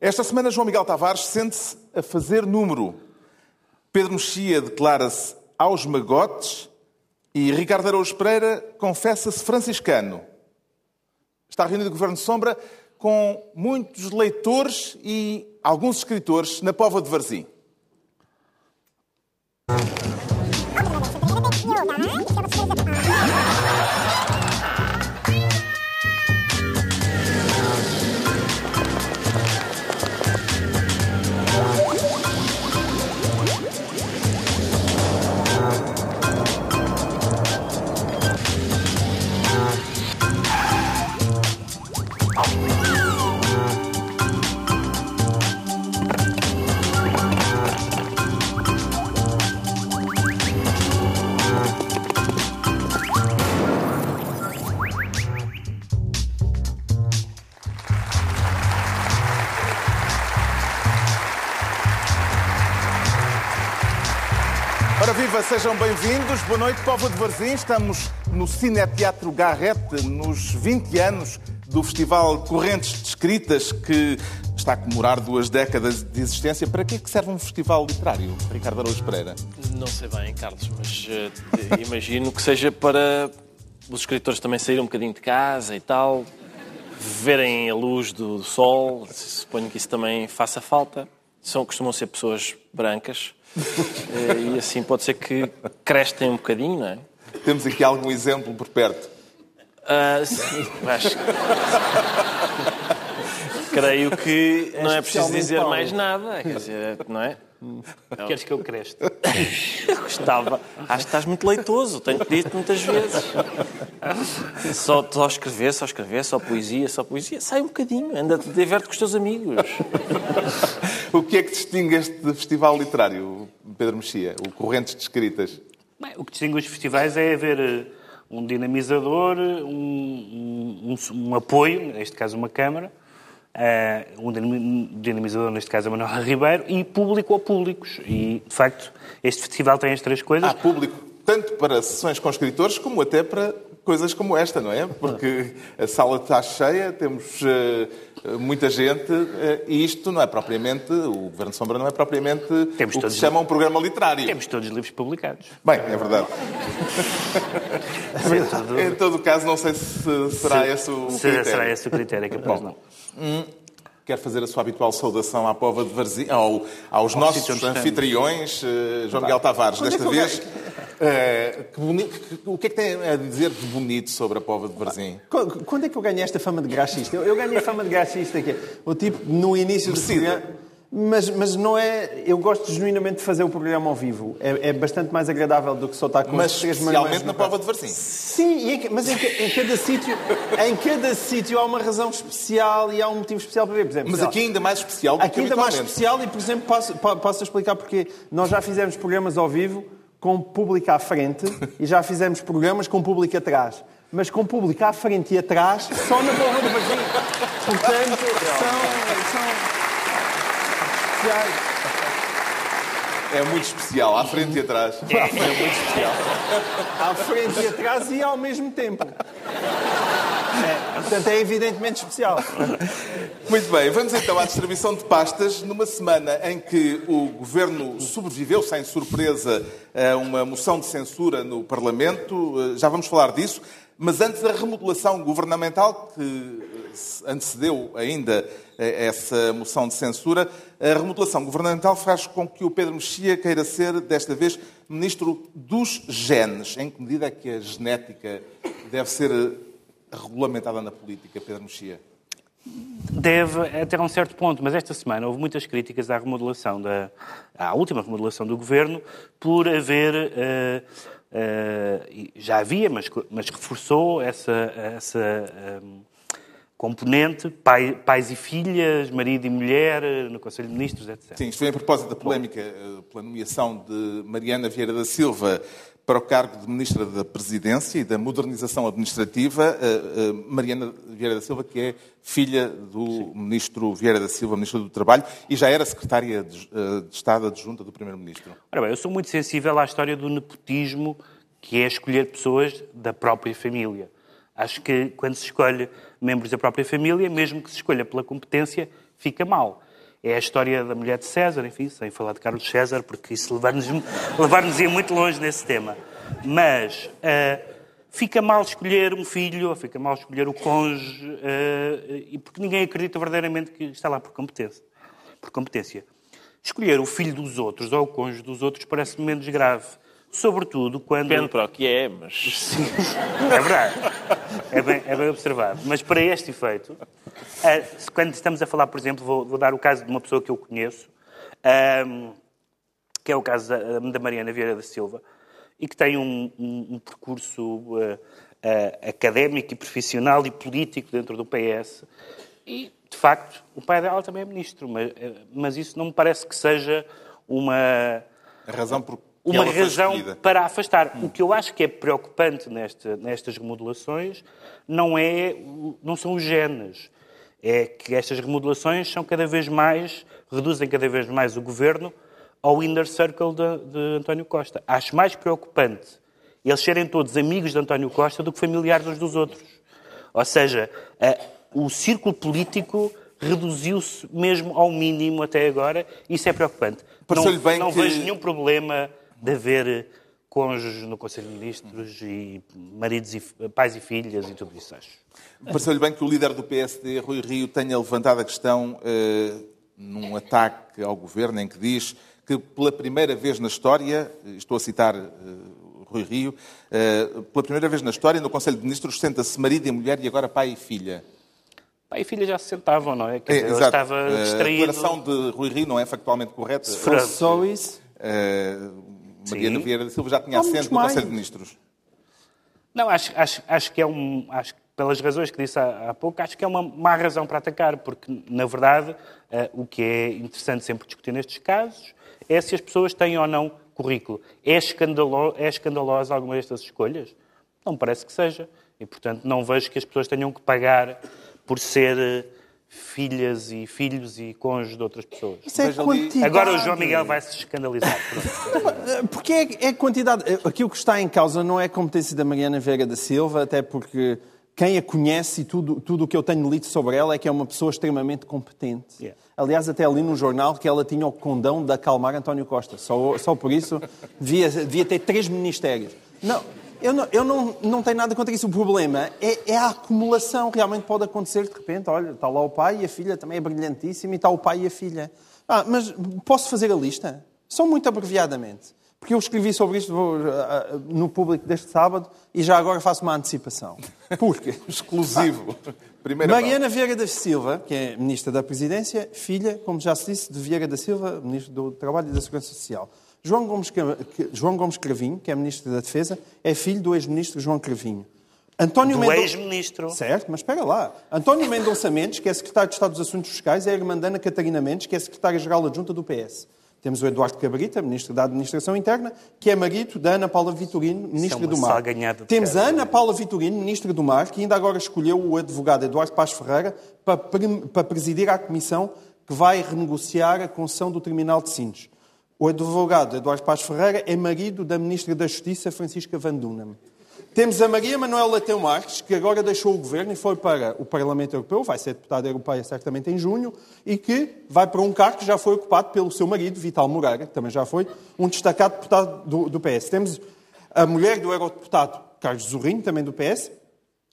Esta semana, João Miguel Tavares sente-se a fazer número. Pedro Mexia declara-se aos magotes e Ricardo Araújo Pereira confessa-se franciscano. Está reunido o Governo de Sombra com muitos leitores e alguns escritores na Pova de Varzim. Sejam bem-vindos. Boa noite, Povo de Varzim. Estamos no Cineteatro Garrete, nos 20 anos do Festival Correntes de Escritas, que está a comemorar duas décadas de existência. Para que é que serve um festival literário, Ricardo Araújo Pereira? Não sei bem, Carlos, mas eh, imagino que seja para os escritores também saírem um bocadinho de casa e tal, verem a luz do sol. Suponho que isso também faça falta. São, costumam ser pessoas brancas e assim pode ser que crestem um bocadinho, não é? Temos aqui algum exemplo por perto. Ah, sim, acho que... Creio que não é preciso dizer Paulo. mais nada, quer dizer, não é? Queres que eu creste? Gostava. Acho que estás muito leitoso, tenho-te dito muitas vezes. Só, só escrever, só escrever, só poesia, só poesia. Sai um bocadinho, anda, diverte com os teus amigos. O que é que distingue este festival literário, Pedro Mexia? O Correntes de Escritas? Bem, o que distingue os festivais é haver eh, um dinamizador, um, um- um- um apoio, neste caso uma Câmara, eh, um dinami- dinamizador, neste caso a Manuela Ribeiro, e público ou públicos. E, de facto, este festival tem as três coisas. Há público tanto para sessões com escritores como até para coisas como esta, não é? Porque a sala está cheia, temos eh, muita gente eh, e isto não é propriamente, o Governo de Sombra não é propriamente Temos o que se chama um programa literário. Temos todos os livros publicados. Bem, é verdade. Em todo o caso, não sei se será esse o critério. será esse o critério, é capaz não. Quer fazer a sua habitual saudação à pova de Varzim, ao, aos nossos onde estamos. anfitriões, eh, João Miguel Tavares, Quando é desta eu vez. eh, que o que é que tem a dizer de bonito sobre a pova de Varzim? Quando quando é que eu ganhei esta fama de graxista? Eu, eu ganhei a fama de graxista que é o tipo no início do programa. Mas, mas não é. Eu gosto genuinamente de fazer o programa ao vivo. É, é bastante mais agradável do que só estar com Mas os três especialmente na braço. de Varzim. Sim, em ca- mas em, em cada sítio em cada sítio há uma razão especial e há um motivo especial para ver. Por exemplo, Mas aqui ainda mais especial do Aqui ainda mais especial e, por exemplo, posso, po- posso explicar porque nós já fizemos programas ao vivo com público à frente e já fizemos programas com público atrás. Mas com público à frente e atrás, só na Porra do Varzim. Portanto, são, são especiais. É muito especial, à frente e atrás. É muito especial. À frente e atrás e ao mesmo tempo. É, portanto, é evidentemente especial. Muito bem, vamos então à distribuição de pastas numa semana em que o Governo sobreviveu, sem surpresa, a uma moção de censura no Parlamento. Eh, Já vamos falar disso. Mas antes, a remodelação governamental, que antecedeu ainda eh, essa moção de censura, a remodelação governamental faz com que o Pedro Mexia queira ser, desta vez, Ministro dos Genes. Em que medida é que a genética deve ser eh, regulamentada na política, Pedro Mexia? Deve até um certo ponto, mas esta semana houve muitas críticas à remodelação da, à última remodelação do governo por haver eh, e já havia, mas, mas reforçou essa, essa eh, componente pai- pais e filhas, marido e mulher no Conselho de Ministros, etc. Sim, isto foi a propósito da polémica eh, pela nomeação de Mariana Vieira da Silva para o cargo de Ministra da Presidência e da Modernização Administrativa. Eh, eh, Mariana Vieira da Silva, que é filha do Ministro Vieira da Silva, Ministro do Trabalho, e já era Secretária de, de Estado adjunta do Primeiro-Ministro. Ora bem, eu sou muito sensível à história do nepotismo, que é escolher pessoas da própria família. Acho que quando se escolhe membros da própria família, mesmo que se escolha pela competência, fica mal. é a história da mulher de César, enfim, sem falar de Carlos César, porque isso levar-nos levar ia muito longe nesse tema. Mas uh, fica mal escolher um filho, ou fica mal escolher o cônjuge, uh, porque ninguém acredita verdadeiramente que está lá por competência. Por competência. Escolher o filho dos outros ou o cônjuge dos outros parece menos grave. Sobretudo quando. Depende para o que é, mas. Sim, é verdade. É bem, é bem observado. Mas para este efeito, eh, quando estamos a falar, por exemplo, vou, vou dar o caso de uma pessoa que eu conheço, um, que é o caso da, da, Mariana Vieira da Silva, e que tem um, um, um percurso uh, uh, académico e profissional e político dentro do PS. E, de facto, o pai dela também é ministro, mas, mas isso não me parece que seja uma. A razão por uma razão para afastar. Hum. O que eu acho que é preocupante nesta, nestas remodelações não, é, não são os genes. É que estas remodelações são cada vez mais, reduzem cada vez mais o governo ao inner circle de, de António Costa. Acho mais preocupante eles serem todos amigos de António Costa do que familiares uns dos outros. Ou seja, a, o círculo político reduziu-se mesmo ao mínimo até agora. Isso é preocupante. Não, não que... vejo nenhum problema de haver cônjuges no Conselho de Ministros e maridos e pais e filhas e tudo isso, acho. Pareceu-lhe bem que o líder do PSD, Rui Rio, tenha levantado a questão eh, num ataque ao governo em que diz que pela primeira vez na história, estou a citar eh, Rui Rio, eh, pela primeira vez na história, no Conselho de Ministros senta-se marido e mulher e agora pai e filha. Pai e filha já se sentavam, não é? Quer dizer, é, estava distraído. A declaração de Rui Rio não é factualmente correta. Se for só isso... Mariana Vieira da Silva já tinha assento no Conselho de Ministros. Não, acho, acho, acho que é um. Acho, pelas razões que disse há, há, pouco, acho que é uma má razão para atacar, porque, na verdade, uh, o que é interessante sempre discutir nestes casos é se as pessoas têm ou não currículo. É, escandalo, é escandalosa alguma destas escolhas? Não parece que seja. E, portanto, não vejo que as pessoas tenham que pagar por ser eh, filhas e filhos e cônjuges de outras pessoas. Isso é quantidade. Agora o João Miguel vai se escandalizar. porque é, é quantidade. Aquilo que está em causa não é a competência da Mariana Veiga da Silva, até porque quem a conhece e tudo, tudo o que eu tenho lido sobre ela é que é uma pessoa extremamente competente. Yeah. Aliás, até ali no jornal que ela tinha o condão de acalmar António Costa. Só, só por isso devia, devia ter três ministérios. Não, eu não, eu não, não tenho nada contra isso. O problema é, é, a acumulação. Realmente pode acontecer de repente. Olha, está lá o pai e a filha também é brilhantíssima e está o pai e a filha. Ah, mas posso fazer a lista? Só muito abreviadamente. Porque eu escrevi sobre isto no público deste sábado e já agora faço uma antecipação. Porque Exclusivo. Primeira Mariana Vieira da Silva, que é Ministra da Presidência, filha, como já se disse, de Vieira da Silva, Ministro do Trabalho e da Segurança Social. João Gomes, João Gomes Cravinho, que é Ministro da Defesa, é filho do ex-ministro João Cravinho. António do Mendonça... ex-ministro. Certo, mas espera lá. António Mendonça Mendes, que é secretário de Estado dos Assuntos Fiscais, é a irmã Ana Catarina Mendes, que é secretária-geral adjunta do PS. Temos o Eduardo Cabrita, Ministro da Administração Interna, que é marido da Ana Paula Vitorino, Ministra do Mar. Temos a Ana Paula Vitorino, Ministra do Mar, que ainda agora escolheu o advogado Eduardo Paz Ferreira para, para presidir a comissão que vai renegociar a concessão do terminal de Sines. O advogado Eduardo Paz Ferreira é marido da Ministra da Justiça, Francisca Van Dunham. Temos a Maria Manuela Leitão Marques, que agora deixou o governo e foi para o Parlamento Europeu, vai ser deputada europeia certamente em junho, e que vai para um cargo que já foi ocupado pelo seu marido, Vital Moreira, que também já foi um destacado deputado do, do PS. Temos a mulher do eurodeputado Carlos Zorrinho, também do PS,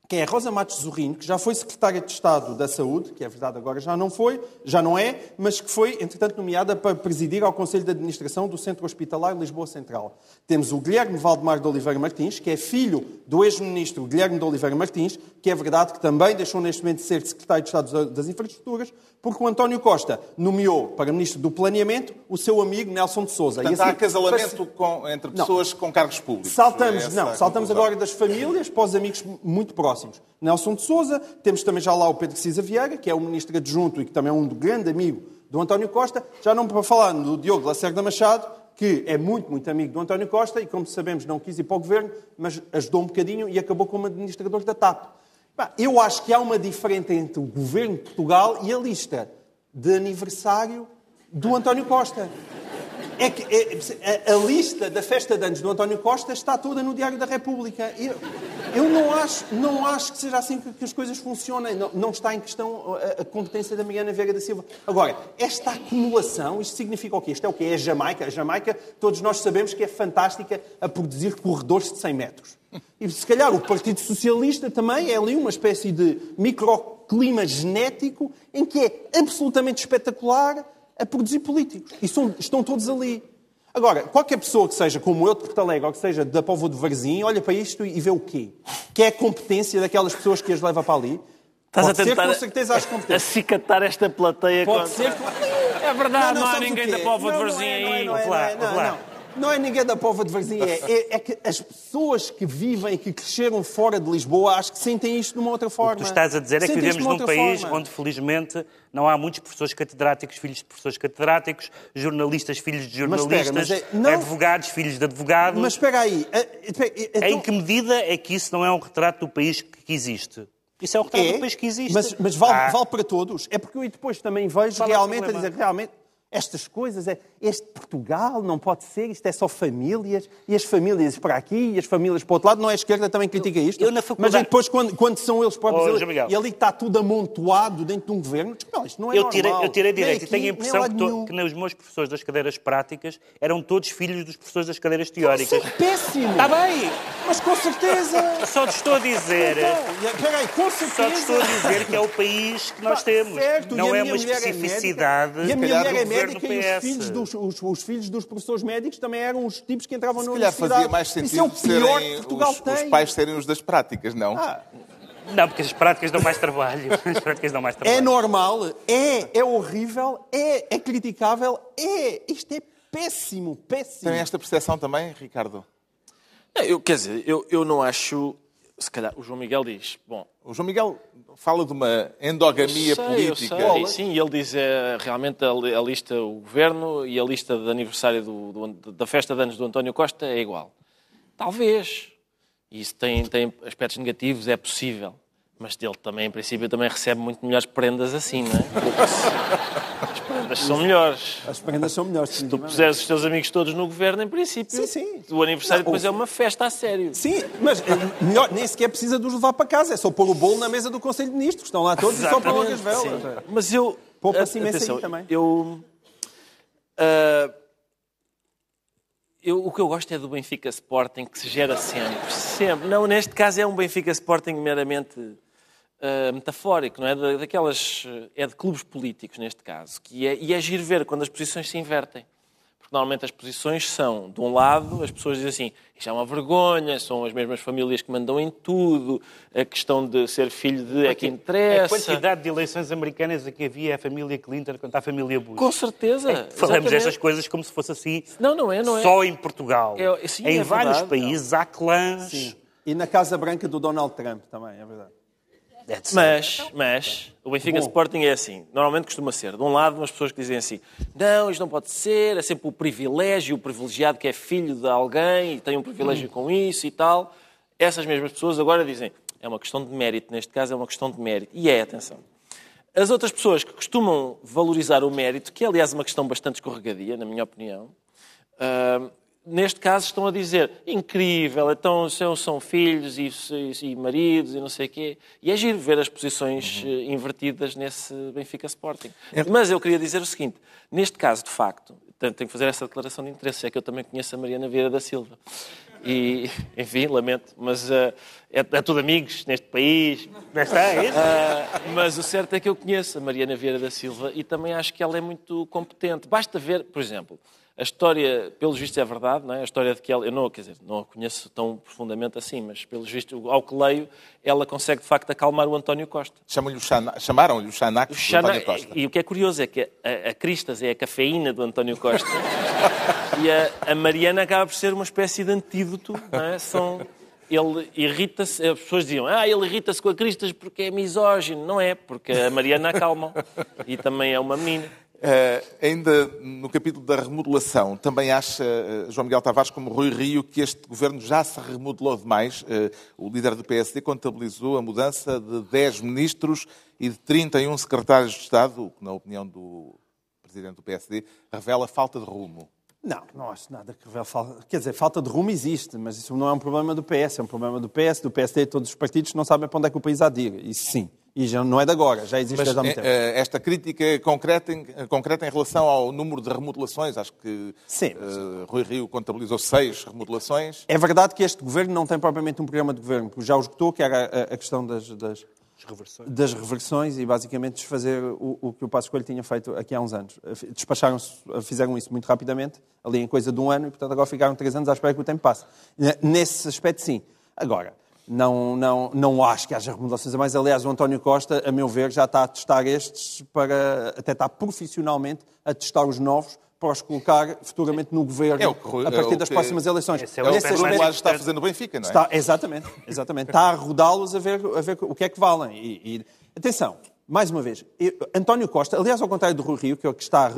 que é Rosa Matos Zorrinho, que já foi secretária de Estado da Saúde, que é verdade agora já não foi, já não é, mas que foi, entretanto, nomeada para presidir ao Conselho de Administração do Centro Hospitalar Lisboa Central. Temos o Guilherme Valdemar de Oliveira Martins, que é filho do ex-ministro Guilherme de Oliveira Martins, que é verdade que também deixou neste momento de ser secretário de Estado das Infraestruturas, porque o António Costa nomeou para ministro do Planeamento o seu amigo Nelson de Sousa. Portanto, e assim, há casalamento com, entre pessoas não. com cargos públicos. Saltamos, é não, saltamos agora das famílias para os amigos muito próximos. Nelson de Sousa, temos também já lá o Pedro Cisa Vieira, que é o ministro adjunto e que também é um grande amigo do António Costa. Já não para falar do Diogo Lacerda Machado, que é muito, muito amigo do António Costa e, como sabemos, não quis ir para o governo, mas ajudou um bocadinho e acabou como administrador da TAP. Eu acho que há uma diferença entre o governo de Portugal e a lista de aniversário do António Costa. É que é, a, a lista da festa de anos do António Costa está toda no Diário da República. Eu, eu não, acho, não acho que seja assim que, que as coisas funcionem. Não, não, está em questão a, a competência da Mariana Veiga da Silva. Agora, esta acumulação, isto significa o quê? Isto é o quê? É a Jamaica. A Jamaica, todos nós sabemos que é fantástica a produzir corredores de 100 metros. E se calhar o Partido Socialista também é ali uma espécie de microclima genético em que é absolutamente espetacular a produzir políticos. E são, estão todos ali. Agora, qualquer pessoa que seja como eu de Porto Alegre ou que seja da Povo de Varzim, olha para isto e vê o quê? Que é a competência daquelas pessoas que as leva para ali. Estás Pode a tentar ser, com certeza, as competências. acicatar esta plateia. Pode com... ser. É verdade, não, há sabes o ninguém da Povo de Não, não Varzim é, não é, aí. não é, lá, não é, ouve não, lá. não. Não é ninguém da Povo de Varzim, é, é, é que as pessoas que vivem e que cresceram fora de Lisboa acho que sentem isto de uma outra forma. O que tu estás a dizer é que Sentem vivemos num país forma. onde, felizmente, não há muitos professores catedráticos, filhos de professores catedráticos, jornalistas, filhos de Mas espera, jornalistas, mas é- não- advogados, filhos de advogados. Mas espera aí. eh, espera, eh, então- Em que medida é que isso não é um retrato do país que existe? Isso é um retrato do país que existe. Mas, mas vale, Ah, vale para todos. É porque eu depois também vejo é o realmente a dizer realmente estas coisas, é, este Portugal não pode ser, isto é só famílias, e as famílias para aqui, e as famílias para o outro lado, não é a esquerda também critica isto. eu na faculdade- Mas depois, quando, quando são eles próprios, Oh, e ali está tudo amontoado dentro de um governo, diz, não, isto não é eu tirei, normal. eu tirei direito e aqui, tenho a impressão que, to- que nem os meus professores das cadeiras práticas eram todos filhos dos professores das cadeiras teóricas. Isso é péssimo. Está bem, Mas com certeza. só te estou a dizer. Então, espera aí, com certeza. Só te estou a dizer que é o país que nós Pá, temos. certo, e não é uma é especificidade médica, e a minha mulher é médica e os filhos, dos, os, os filhos dos professores médicos também eram os tipos que entravam Se na calhar universidade. fazia mais Isso é sentido o pior serem que Portugal os, tem. os pais serem os das práticas, não? Ah, Não, porque as práticas dão mais trabalho. As práticas dão mais é trabalho. normal, é, é horrível, é, é criticável, é. Isto é péssimo, péssimo. Tem esta percepção também, Ricardo? É, eu, quer dizer, eu, eu não acho. Se calhar o João Miguel diz, bom, O João Miguel fala de uma endogamia sei, política. Eu sei, sim, e ele diz é, realmente a, a lista, o governo e a lista de aniversário do, do- da festa de anos do António Costa é igual. Talvez. Isso tem, tem aspectos negativos, é possível. Mas ele também, em princípio, também recebe muito melhores prendas assim, não é? São melhores. As prendas são melhores. Se tu puseres os teus amigos todos no governo, em princípio, Sim, sim. o aniversário Não, depois o- é uma festa a sério. Sim, mas eh, melhor, nem sequer precisa de os levar para casa, é só pôr o bolo na mesa do Conselho de Ministros, estão lá todos e só pôr as velas. Sim. Mas eu. Poupa-se imenso atenção, aí também. Eu. ah, eu, o que eu gosto é do Benfica Sporting, que se gera sempre. Sempre. Não, neste caso é um Benfica Sporting meramente ah, metafórico, não é? Da- Daquelas. ah, É de clubes políticos, neste caso. Que é, e é giro ver quando as posições se invertem. Porque normalmente as posições são, de um lado, as pessoas dizem assim, isto é uma vergonha, são as mesmas famílias que mandam em tudo, a questão de ser filho de é que A interessa. quantidade de eleições americanas a que havia a família Clinton contra a família Bush. Com certeza. Falamos Exatamente. estas coisas como se fosse assim Não, não é, não é. só em Portugal. É- sim, em é vários verdade. países há clãs. E na Casa Branca do Donald Trump também, é verdade. É de ser. Mas, mas, o Benfica Bom. Sporting é assim. Normalmente costuma ser. De um lado, umas pessoas que dizem assim, não, isto não pode ser, é sempre o privilégio, o privilegiado que é filho de alguém e tem um privilégio com isso e tal. Essas mesmas pessoas agora dizem, é uma questão de mérito, neste caso é uma questão de mérito. E é, atenção. As outras pessoas que costumam valorizar o mérito, que é, aliás, uma questão bastante escorregadia, na minha opinião, ah, neste caso estão a dizer incrível, então são, são filhos e, e- e maridos e não sei o quê. E é giro ver as posições eh, invertidas nesse Benfica Sporting. Mas eu queria dizer o seguinte, neste caso, de facto, tenho que fazer essa declaração de interesse, é que eu também conheço a Mariana Vieira da Silva. E, enfim, lamento, mas eh, é, é tudo amigos neste país. É? Ah, mas o certo é que eu conheço a Mariana Vieira da Silva e também acho que ela é muito competente. Basta ver, por exemplo, a história, pelos vistos é verdade, não é? a história de que ela, eu não, quer dizer, não a conheço tão profundamente assim, mas pelos vistos, ao que leio, ela consegue de facto acalmar o António Costa. Chamaram-lhe o Xanax O Xana- António Costa. E o que é curioso é que a, a Cristas é a cafeína do António Costa e a, a Mariana acaba por ser uma espécie de antídoto. Não é? São, ele irrita-se, as pessoas diziam, ah, ele irrita-se com a Cristas porque é misógino. Não é, porque a Mariana acalma e também é uma menina. Eh, ainda no capítulo da remodelação, também acha eh, João Miguel Tavares, como Rui Rio, que este governo já se remodelou demais? Eh, o líder do PSD contabilizou a mudança de 10 ministros e de 31 secretários de Estado, o que, na opinião do presidente do PSD, revela falta de rumo. Não, não acho nada que revele falta. Quer dizer, falta de rumo existe, mas isso não é um problema do PS, é um problema do PS, do PSD e todos os partidos não sabem para onde é que o país há de ir. Isso sim. E já não é de agora, já existe Mas desde há muito tempo. eh, esta crítica é concreta em, concreta em relação ao número de remodelações, acho que Sim. eh, Rui Rio contabilizou seis remodelações. É verdade que este governo não tem propriamente um programa de governo, porque já o esgotou, que era a, a questão das, das, reversões. das reversões e basicamente desfazer o, o que o Passo Coelho tinha feito aqui há uns anos. Despacharam fizeram isso muito rapidamente, ali em coisa de um ano, e portanto agora ficaram três anos à espera que o tempo passe. Nesse aspecto, sim. Agora, não, não, não acho que haja remodelações a mais. Aliás, o António Costa, a meu ver, já está a testar estes para. até está profissionalmente a testar os novos para os colocar futuramente no governo É que a partir é das que- próximas eleições. Esse É o aspecto mais Lage está a importante. fazer no Benfica, não é? Está, exatamente, exatamente. Está a rodá-los a ver, a ver o que é que valem. E, e- atenção, mais uma vez, eu- António Costa, aliás, ao contrário do Rui Rio, que é o que está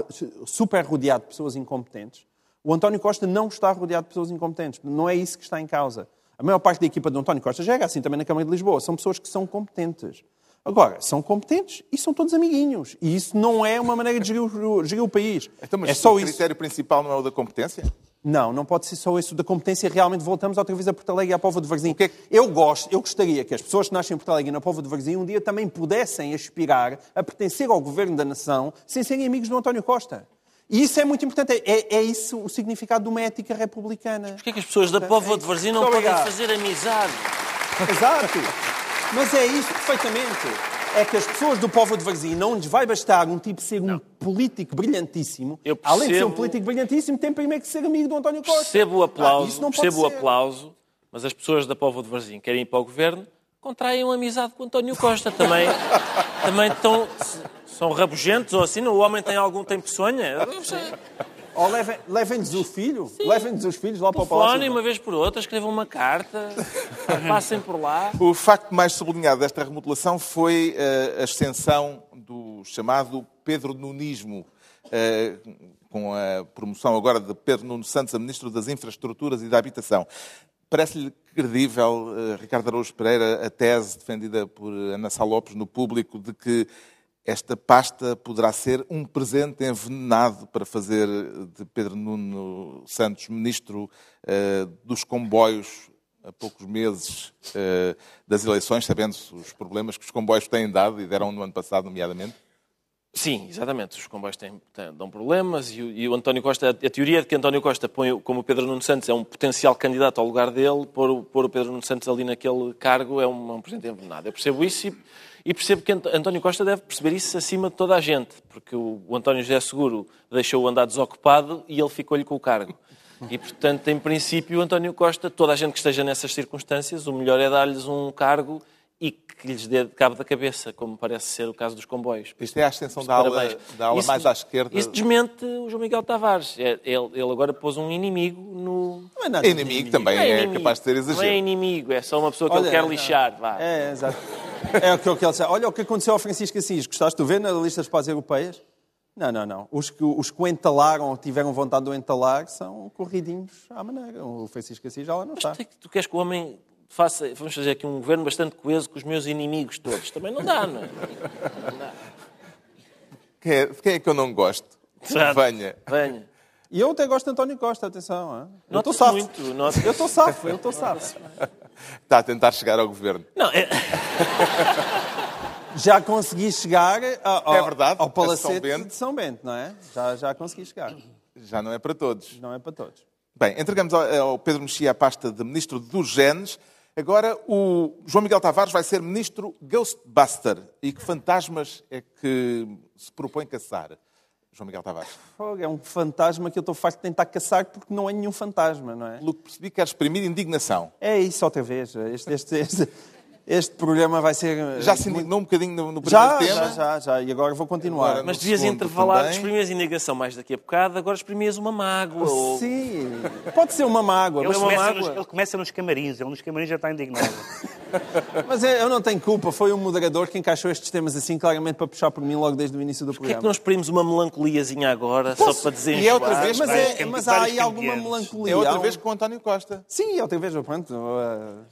super rodeado de pessoas incompetentes, o António Costa não está rodeado de pessoas incompetentes. Não é isso que está em causa. A maior parte da equipa do António Costa já era assim também na Câmara de Lisboa. São pessoas que são competentes. Agora, são competentes e são todos amiguinhos. E isso não é uma maneira de gerir o, gerir o país. Então, mas é só o isso. critério principal não é o da competência? Não, não pode ser só isso da competência. Realmente voltamos outra vez a Porto Alegre e à Póvoa de Varzim. é que- Eu gosto, eu gostaria que as pessoas que nascem em Porto Alegre e na Póvoa de Varzim um dia também pudessem aspirar a pertencer ao governo da nação sem serem amigos do António Costa. E isso é muito importante. É, é isso o significado de uma ética republicana. Porquê é que as pessoas da Póvoa de Varzim não podem obrigado. fazer amizade? Exato. Mas é isso perfeitamente. É que as pessoas do povo de Varzim não lhes vai bastar um tipo ser um político brilhantíssimo. Eu Além de ser um percebo- político brilhantíssimo, tem primeiro que ser amigo do António Costa. Percebo o Ah, aplauso, isso não pode percebo o ser. aplauso, mas as pessoas da Póvoa de Varzim querem ir para o governo, contraem uma amizade com António Costa. Também, também estão, são rabugentos ou assim, o homem tem algum tempo sonha? Ou levem- levem-lhes o filho, levem-lhes os filhos lá para o palácio. uma vez por outra, escrevam uma carta, passem por lá. O facto mais sublinhado desta remodelação foi eh, a ascensão do chamado Pedro Nunismo, eh, com a promoção agora de Pedro Nuno Santos a Ministro das Infraestruturas e da Habitação. Parece-lhe credível, eh, Ricardo Araújo Pereira, a tese defendida por Ana Sá Lopes no público de que esta pasta poderá ser um presente envenenado para fazer de Pedro Nuno Santos Ministro eh, dos comboios a poucos meses eh, das eleições, sabendo-se os problemas que os comboios têm dado e deram no ano passado, nomeadamente? Sim, exatamente. Os comboios têm, têm- dão problemas e, o- e o António Costa, a teoria de que António Costa põe, como o Pedro Nuno Santos é um potencial candidato ao lugar dele, pôr, pôr o Pedro Nuno Santos ali naquele cargo é um, um presente envenenado. Eu percebo isso e, e percebo que Ant- António Costa deve perceber isso acima de toda a gente, porque o, António José Seguro deixou-o andar desocupado e ele ficou-lhe com o cargo. E, portanto, em princípio, António Costa, toda a gente que esteja nessas circunstâncias, o melhor é dar-lhes um cargo que lhes dê cabo da cabeça, como parece ser o caso dos comboios. Isto é a ascensão da Parabéns. da ala Isso- mais à esquerda. Isso desmente o João Miguel Tavares. É- Ele, ele agora pôs um inimigo no. Não é nada de Inimigo também Não é, inimigo. capaz de ter Não é exagero. inimigo, é só uma pessoa que Olha, ele quer não. lixar. Vá. É, exato. É o que ele disse. Olha o que aconteceu ao Francisco Assis. Gostaste de ver na lista das paz europeias? Não, não, não. Os que, os que o entalaram ou tiveram vontade de o entalar são corridinhos à maneira. O Francisco Assis já lá não está. Tu, tu queres que o homem faça. Vamos fazer aqui um governo bastante coeso com os meus inimigos todos. Também não dá, não é? Não dá. Quem é, de quem é que eu não gosto? Exato. Venha. Venha. E eu até gosto de António Costa, atenção. hein? Eu estou safo. muito. nota- Eu estou safo, eu estou safo. Está a tentar chegar ao governo. Não, é... Já consegui chegar ao, É verdade, ao a palacete São de São Bento, não é? Já, já consegui chegar. Já não é para todos. Não é para todos. Bem, entregamos ao, ao Pedro Mexia a pasta de Ministro dos Genes. Agora o João Miguel Tavares vai ser Ministro Ghostbuster. E que fantasmas é que se propõe caçar? João Miguel Tavares. É um fantasma que eu estou farto de tentar caçar porque não é nenhum fantasma, não é? Pelo que percebi, quer exprimir indignação. É isso outra vez. Este, este, este, este programa vai ser. Já se indignou um bocadinho no, no primeiro Já, tema. já, já, já. E agora vou continuar. Agora, Mas devias intervalar, exprimias indignação mais daqui a bocado, agora exprimias uma mágoa. ou- Sim, pode ser uma mágoa, Ele mas, começa, mágoa. nos, ele começa nos camarins, ele nos camarins já está indignado. mas é- eu não tenho culpa. Foi o moderador que encaixou estes temas assim claramente para puxar por mim logo desde o início do Porquê é que programa. não exprimimos uma melancoliazinha agora, só para dizer E é outra vez, Mas, é, mas há aí alguma melancolia. É outra vez com o António Costa. Sim, é outra vez. Pronto. uh,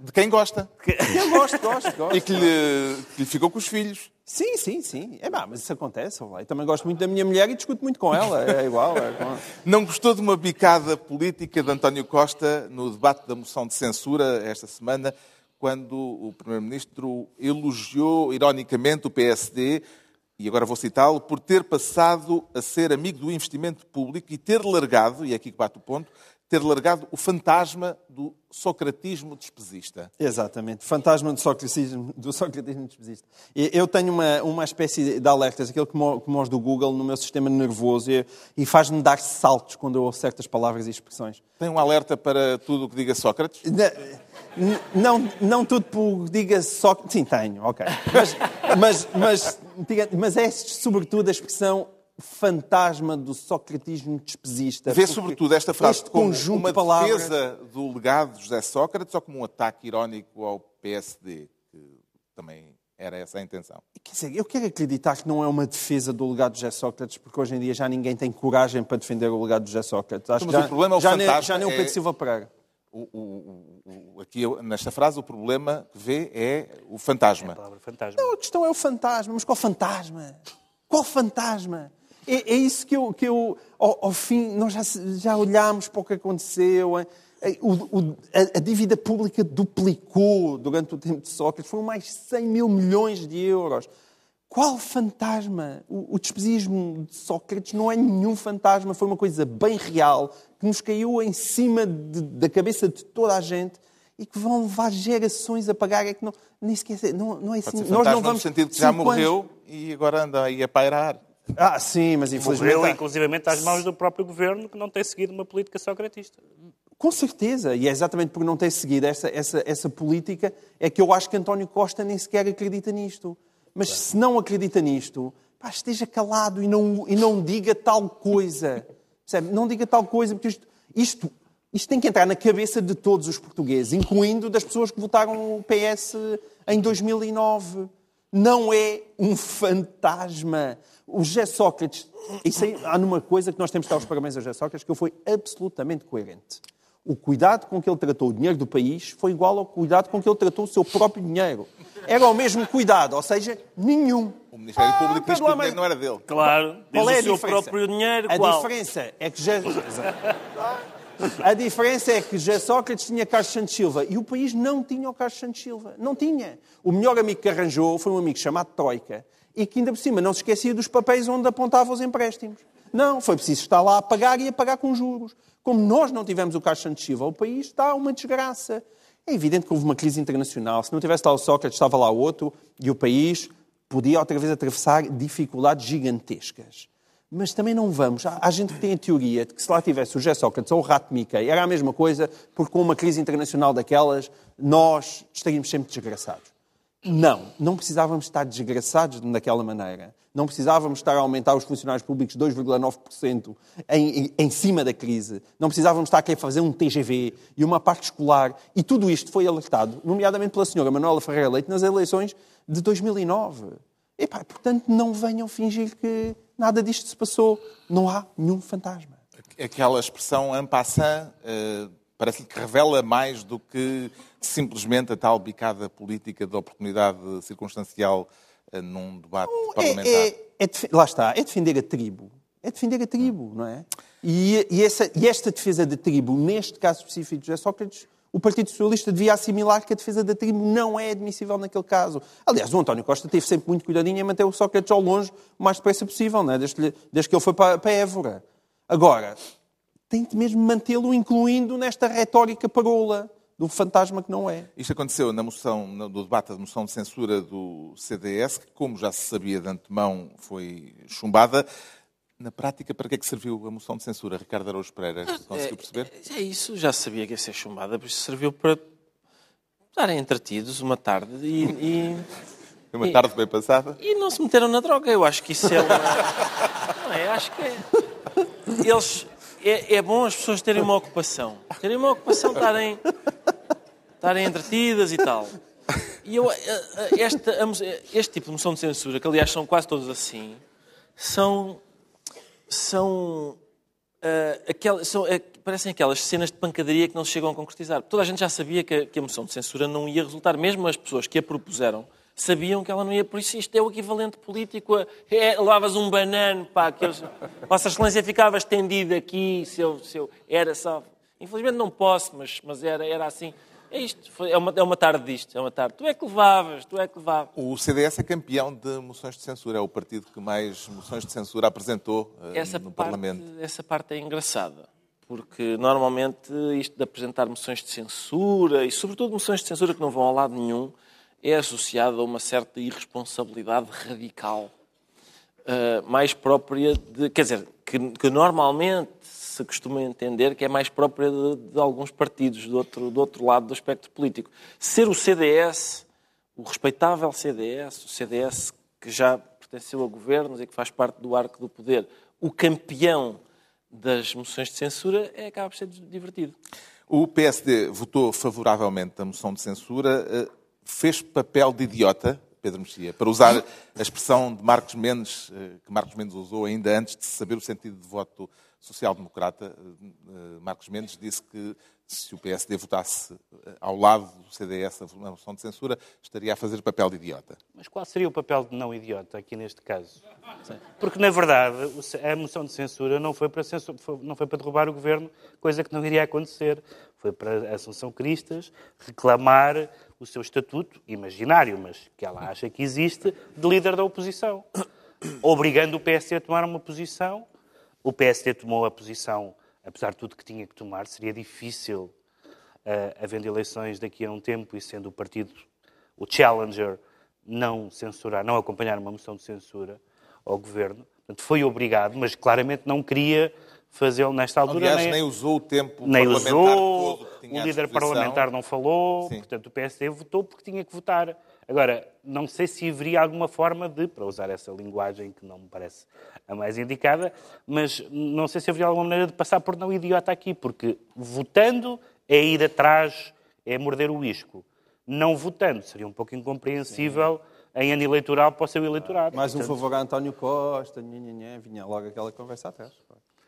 De quem gosta. Eu gosto, gosto, gosto. E que lhe, que lhe ficou com os filhos. Sim, sim, sim. É pá, mas isso acontece. Eu também gosto muito da minha mulher e discuto muito com ela. É igual. É com... Não gostou de uma bicada política de António Costa no debate da moção de censura esta semana, quando o Primeiro-Ministro elogiou ironicamente o PSD, e agora vou citá-lo, por ter passado a ser amigo do investimento público e ter largado, e é aqui que bate o ponto, ter largado o fantasma do socratismo despesista. Exatamente, fantasma do socratismo, do socratismo despesista. Eu tenho uma, uma espécie de alertas, aquele como, como os do Google, no meu sistema nervoso e, e faz-me dar saltos quando eu ouço certas palavras e expressões. Tem um alerta para tudo o que diga Sócrates? Não, não, não tudo por que diga Sócrates. Sim, tenho, ok. Mas, mas, mas, mas é sobretudo a expressão fantasma do socratismo despesista. Vê, sobretudo, esta frase este como uma de palavras... defesa do legado de José Sócrates ou como um ataque irónico ao PSD, que também era essa a intenção? Quer dizer, eu quero acreditar que não é uma defesa do legado de José Sócrates, porque hoje em dia já ninguém tem coragem para defender o legado de José Sócrates. Acho Mas já, o problema é o já fantasma. Nem, já nem o Pedro é... Silva Pereira. O, o, o, aqui, nesta frase, o problema que vê é o fantasma. É a fantasma. Não, a questão é o fantasma. Mas qual fantasma? Qual fantasma? É, é isso que eu, que eu ao, ao, fim, nós já, já olhámos para o que aconteceu. É, o, o, a, a, dívida pública duplicou durante o tempo de Sócrates, foram mais 100 mil milhões de euros. Qual fantasma? O, o despesismo de Sócrates não é nenhum fantasma, foi uma coisa bem real, que nos caiu em cima de, da cabeça de toda a gente e que vão levar gerações a pagar. É que não, nem sequer, não, não é assim. Nós não vamos. No sentido que já morreu anos... e agora anda aí a pairar. Ah, sim, mas infelizmente... Morreu, inclusivamente, às mãos do próprio governo, que não tem seguido uma política socratista. Com certeza, e é exatamente por não ter seguido essa, essa, essa política é que eu acho que António Costa nem sequer acredita nisto. Mas se não acredita nisto, pá, esteja calado e não, e não diga tal coisa. Percebe? Não diga tal coisa, porque isto, isto, isto tem que entrar na cabeça de todos os portugueses, incluindo das pessoas que votaram o PS em 2009. Não é um fantasma. O José Sócrates, isso aí, há numa coisa que nós temos que dar os parabéns ao José Sócrates, que ele foi absolutamente coerente. O cuidado com que ele tratou o dinheiro do país foi igual ao cuidado com que ele tratou o seu próprio dinheiro. Era o mesmo cuidado, ou seja, nenhum. O Ministério ah, Público diz que o dinheiro não era dele. Claro, qual é o seu próprio dinheiro. A qual? diferença é que já... A diferença é que José Sócrates tinha Carlos Santos Silva e o país não tinha o Carlos Santos Silva. Não tinha. O melhor amigo que arranjou foi um amigo chamado Troika, e que ainda por cima não se esquecia dos papéis onde apontava os empréstimos. Não, foi preciso estar lá a pagar e a pagar com juros. Como nós não tivemos o Santos Silva, o país está uma desgraça. É evidente que houve uma crise internacional. Se não tivesse lá o Sócrates, estava lá outro, e o país podia outra vez atravessar dificuldades gigantescas. Mas também não vamos. Há, gente que tem a teoria de que se lá tivesse o José Sócrates ou o Rato Mickey, era a mesma coisa, porque com uma crise internacional daquelas, nós estaríamos sempre desgraçados. Não, não precisávamos estar desgraçados daquela maneira. Não precisávamos estar a aumentar os funcionários públicos 2,9% em, em, cima da crise. Não precisávamos estar a querer fazer um TGV e uma parte escolar. E tudo isto foi alertado, nomeadamente pela senhora Manuela Ferreira Leite, nas eleições de 2009. E, pá, portanto, não venham fingir que nada disto se passou. Não há nenhum fantasma. Aquela expressão en passant uh, parece-lhe que revela mais do que simplesmente a tal bicada política de oportunidade circunstancial uh, num debate não, parlamentar. É, é, é, lá está, é defender a tribo. É defender a tribo, não é? E, e, essa, e esta defesa da tribo, neste caso específico de José Sócrates, o Partido Socialista devia assimilar que a defesa da tribo não é admissível naquele caso. Aliás, o António Costa teve sempre muito cuidadinho em manter o Sócrates ao longe o mais depressa possível, não é? desde, desde que ele foi para, para Évora. Agora, tem que mesmo mantê-lo incluindo nesta retórica parola do fantasma que não é. Isto aconteceu na moção, no debate da moção de censura do CDS, que, como já se sabia de antemão, foi chumbada. Na prática, para que é que serviu a moção de censura, Ricardo Araújo Pereira? Ah, conseguiu perceber? É, é, isso, já sabia que ia ser chumbada, por isso serviu para estarem entretidos uma tarde e... e uma tarde bem passada? E não se meteram na droga, eu acho que isso é uma... Não é, acho que é... Eles... É, é bom as pessoas terem uma ocupação. Terem uma ocupação, estarem, estarem entretidas e tal. E eu, esta, este tipo de moção de censura, que aliás são quase todos assim, são são, uh, aquelas, são uh, parecem aquelas cenas de pancadaria que não se chegam a concretizar. Toda a gente já sabia que a, que a moção de censura não ia resultar, mesmo as pessoas que a propuseram sabiam que ela não ia por isso. Isto é o equivalente político a é, levavas um banano, pá, que eles, Vossa Excelência ficava estendido aqui, se eu, se eu, era só. Infelizmente não posso, mas, mas era, era assim. É isto, foi, é, uma, é uma tarde disto, é uma tarde. Tu é que levavas, tu é que levavas. O CDS é campeão de moções de censura, é o partido que mais moções de censura apresentou uh, essa no parte, Parlamento. Essa parte é engraçada, porque normalmente isto de apresentar moções de censura, e sobretudo moções de censura que não vão a lado nenhum, é associado a uma certa irresponsabilidade radical, uh, mais própria de. Quer dizer, que, que, normalmente se costuma entender que é mais própria de, de, alguns partidos do outro, do outro lado do espectro político. Ser o CDS, o respeitável CDS, o CDS que já pertenceu a governos e que faz parte do arco do poder, o campeão das moções de censura, é, acaba por ser divertido. O PSD votou favoravelmente a moção de censura. Eh, fez papel de idiota, Pedro Mexia, para usar a expressão de Marcos Mendes, eh, que Marcos Mendes usou ainda antes de saber o sentido de voto social-democrata. Eh, Marcos Mendes disse que se o PSD votasse eh, ao lado do CDS a moção de censura, estaria a fazer papel de idiota. Mas qual seria o papel de não idiota aqui neste caso? Porque, na verdade, a moção de censura não foi para, censura, não foi para derrubar o governo, coisa que não iria acontecer. Foi para a Assunção Cristas reclamar o seu estatuto imaginário, mas que ela acha que existe, de líder da oposição, obrigando o PSD a tomar uma posição. O PSD tomou a posição, apesar de tudo que tinha que tomar, seria difícil, uh, havendo eleições daqui a um tempo e sendo o partido, o challenger, não censurar, não acompanhar uma moção de censura ao governo. Portanto, foi obrigado, mas claramente não queria fazê-lo nesta altura. Aliás, nem, nem, usou o tempo nem parlamentar usou, todo que tinha O líder parlamentar não falou, Sim. portanto o PSD votou porque tinha que votar. Agora, não sei se haveria alguma forma de, para usar essa linguagem que não me parece a mais indicada, mas não sei se haveria alguma maneira de passar por não idiota aqui, porque votando é ir atrás, é morder o isco. Não votando seria um pouco incompreensível Sim. em ano eleitoral para o seu eleitorado. Mais um favor a António Costa, vinha logo aquela conversa atrás.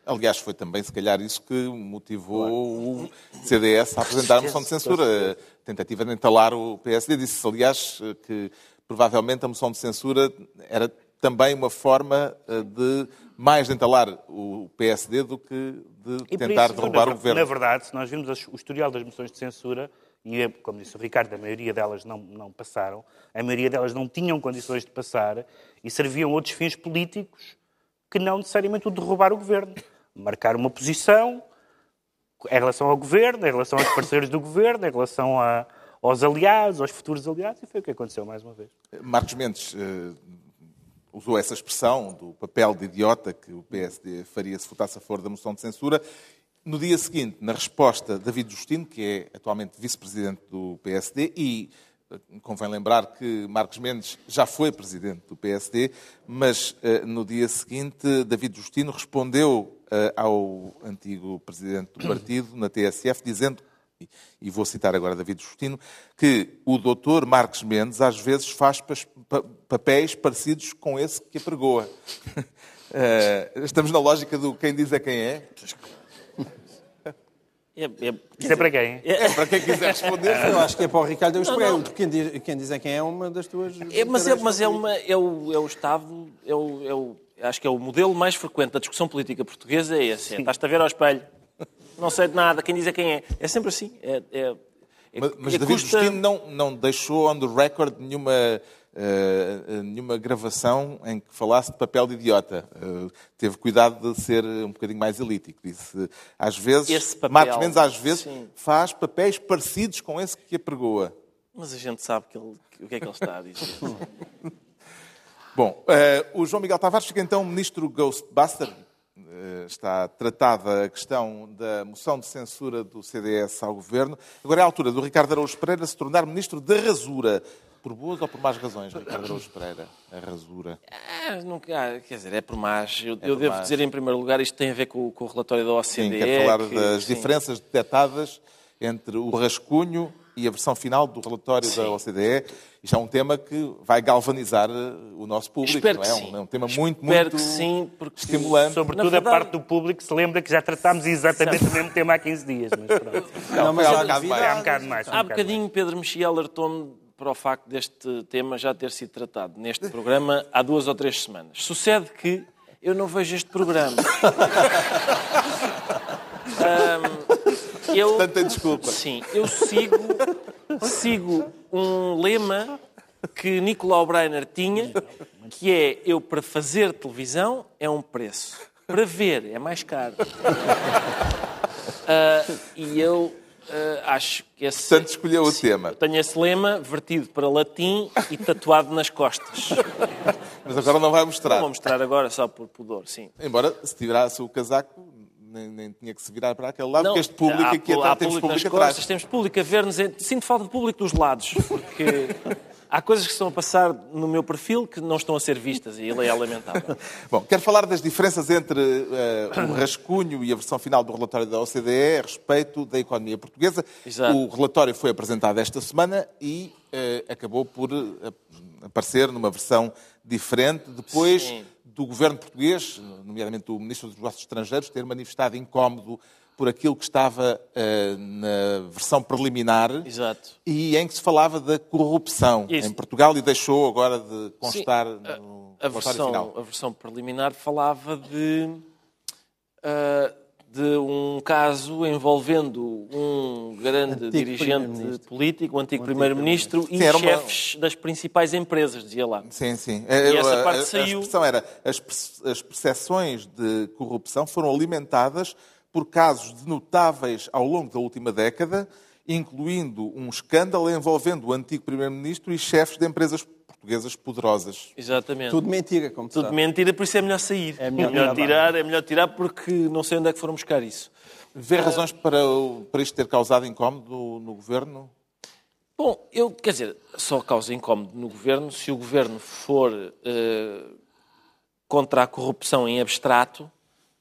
Aliás, foi também, se calhar, isso que motivou claro. o CDS a apresentar a moção de censura. A tentativa de entalar o PSD. Disse, aliás, que provavelmente a moção de censura era também uma forma eh, de mais de entalar o PSD do que de tentar isso, derrubar na, o governo. Na verdade, se nós vimos o historial das moções de censura, e como disse o Ricardo, a maioria delas não, não passaram, a maioria delas não tinham condições de passar e serviam outros fins políticos que não necessariamente o derrubar o governo. Marcar uma posição em relação ao governo, em relação aos parceiros do governo, em relação a, aos aliados, aos futuros aliados, e foi o que aconteceu mais uma vez. Marcos Mendes uh, usou essa expressão do papel de idiota que o PSD faria se votasse a favor da moção de censura. No dia seguinte, na resposta, David Justino, que é atualmente vice-presidente do PSD e Convém lembrar que Marcos Mendes já foi presidente do PSD, mas uh, no dia seguinte David Justino respondeu ao antigo presidente do partido, na TSF, dizendo, e vou citar agora David Justino, que o doutor Marcos Mendes às vezes faz papéis parecidos com esse que apregoa. Uh, estamos na lógica do quem diz é quem é. É, é, Isso é para quem? É, para quem quiser responder. Eu acho que é para o Ricardo Eus Pereira. Quem diz, quem diz é quem é uma das tuas. É, mas é, mas é, uma, é, o, é o Estado, é o, é o, acho que é o modelo mais frequente da discussão política portuguesa. É esse. É, estás-te a ver ao espelho. Não sei de nada. Quem diz é quem é. É sempre assim. É, é, mas, mas David custa... Justino não, não deixou on the record nenhuma uh, nenhuma gravação em que falasse de papel de idiota. Uh, teve cuidado de ser um bocadinho mais elítico. Disse, às vezes, papel, Marcos Mendes às vezes sim. faz papéis parecidos com esse que apregoa. Mas a gente sabe que ele, o que é que ele está a dizer. Bom, uh, o João Miguel Tavares fica então ministro Ghostbuster. Uh, está tratada a questão da moção de censura do CDS ao governo. Agora é a altura do Ricardo Araújo Pereira se tornar ministro da rasura. Por boas ou por más razões, Ricardo Araújo Pereira? A rasura. É, nunca, quer dizer, é por más. Eu, é eu devo más. dizer, em primeiro lugar, isto tem a ver com, com o relatório da OCDE. Sim, quero falar que, das sim. diferenças detectadas entre o rascunho e a versão final do relatório sim. da OCDE. Isto é um tema que vai galvanizar eh, o nosso público, Espero não é? Sim. É um tema muito, Espero muito que sim, porque estimulante. Sobretudo verdade... a parte do público se lembra que já tratámos exatamente o mesmo tema há 15 dias. Mas pronto. Não, mas há, um. Há um bocado mais. Há bocadinho Pedro Mexia alertou-me para o facto deste tema já ter sido tratado neste programa há duas ou três semanas. Sucede que eu não vejo este programa. Ahm, eu, tem desculpa. Sim, eu sigo, sigo um lema que Nicolau Breiner tinha, que é eu para fazer televisão é um preço, para ver é mais caro. Ah, e eu ah, acho que esse. Portanto, escolheu o Sim, tema. eu Tenho esse lema vertido para latim e tatuado nas costas. Mas agora não vai Não mostrar. vou mostrar agora só por pudor, sim. Embora, se tirasse o casaco, nem, nem tinha que se virar para aquele lado, Não, porque este público há, aqui atrás, temos público atrás. costas, temos público a ver-nos. em- Sinto falta de público dos lados, porque há coisas que estão a passar no meu perfil que não estão a ser vistas e ele é lamentável. Bom, quero falar das diferenças entre eh, o rascunho e a versão final do relatório da OCDE a respeito da economia portuguesa. Exato. O relatório foi apresentado esta semana e eh, acabou por eh, aparecer numa versão diferente depois Sim. Do governo português, nomeadamente do Ministro dos Negócios Estrangeiros, ter manifestado incómodo por aquilo que estava eh, na versão preliminar Exato. e em que se falava da corrupção Isso. em Portugal e deixou agora de constar Sim, a- no a, versão, final. a versão preliminar falava de, ah, de um caso envolvendo um grande Antigo dirigente político, um antigo primeiro-ministro e Sim, era uma- chefes das principais empresas, dizia lá. Sim, sim. E essa a, parte a- a saiu. expressão era as, as percepções de corrupção foram alimentadas por casos notáveis ao longo da última década, incluindo um escândalo envolvendo o antigo primeiro-ministro e chefes de empresas portuguesas poderosas. Exatamente. Tudo mentira, como Tudo sabe. mentira, por isso é melhor sair. É melhor tirar. tirar, é melhor tirar porque não sei onde é que foram buscar isso. Vê razões para, para isto ter causado incómodo no, no governo? Bom, eu, quer dizer, só causa incómodo no governo se o governo for eh, contra a corrupção em abstrato,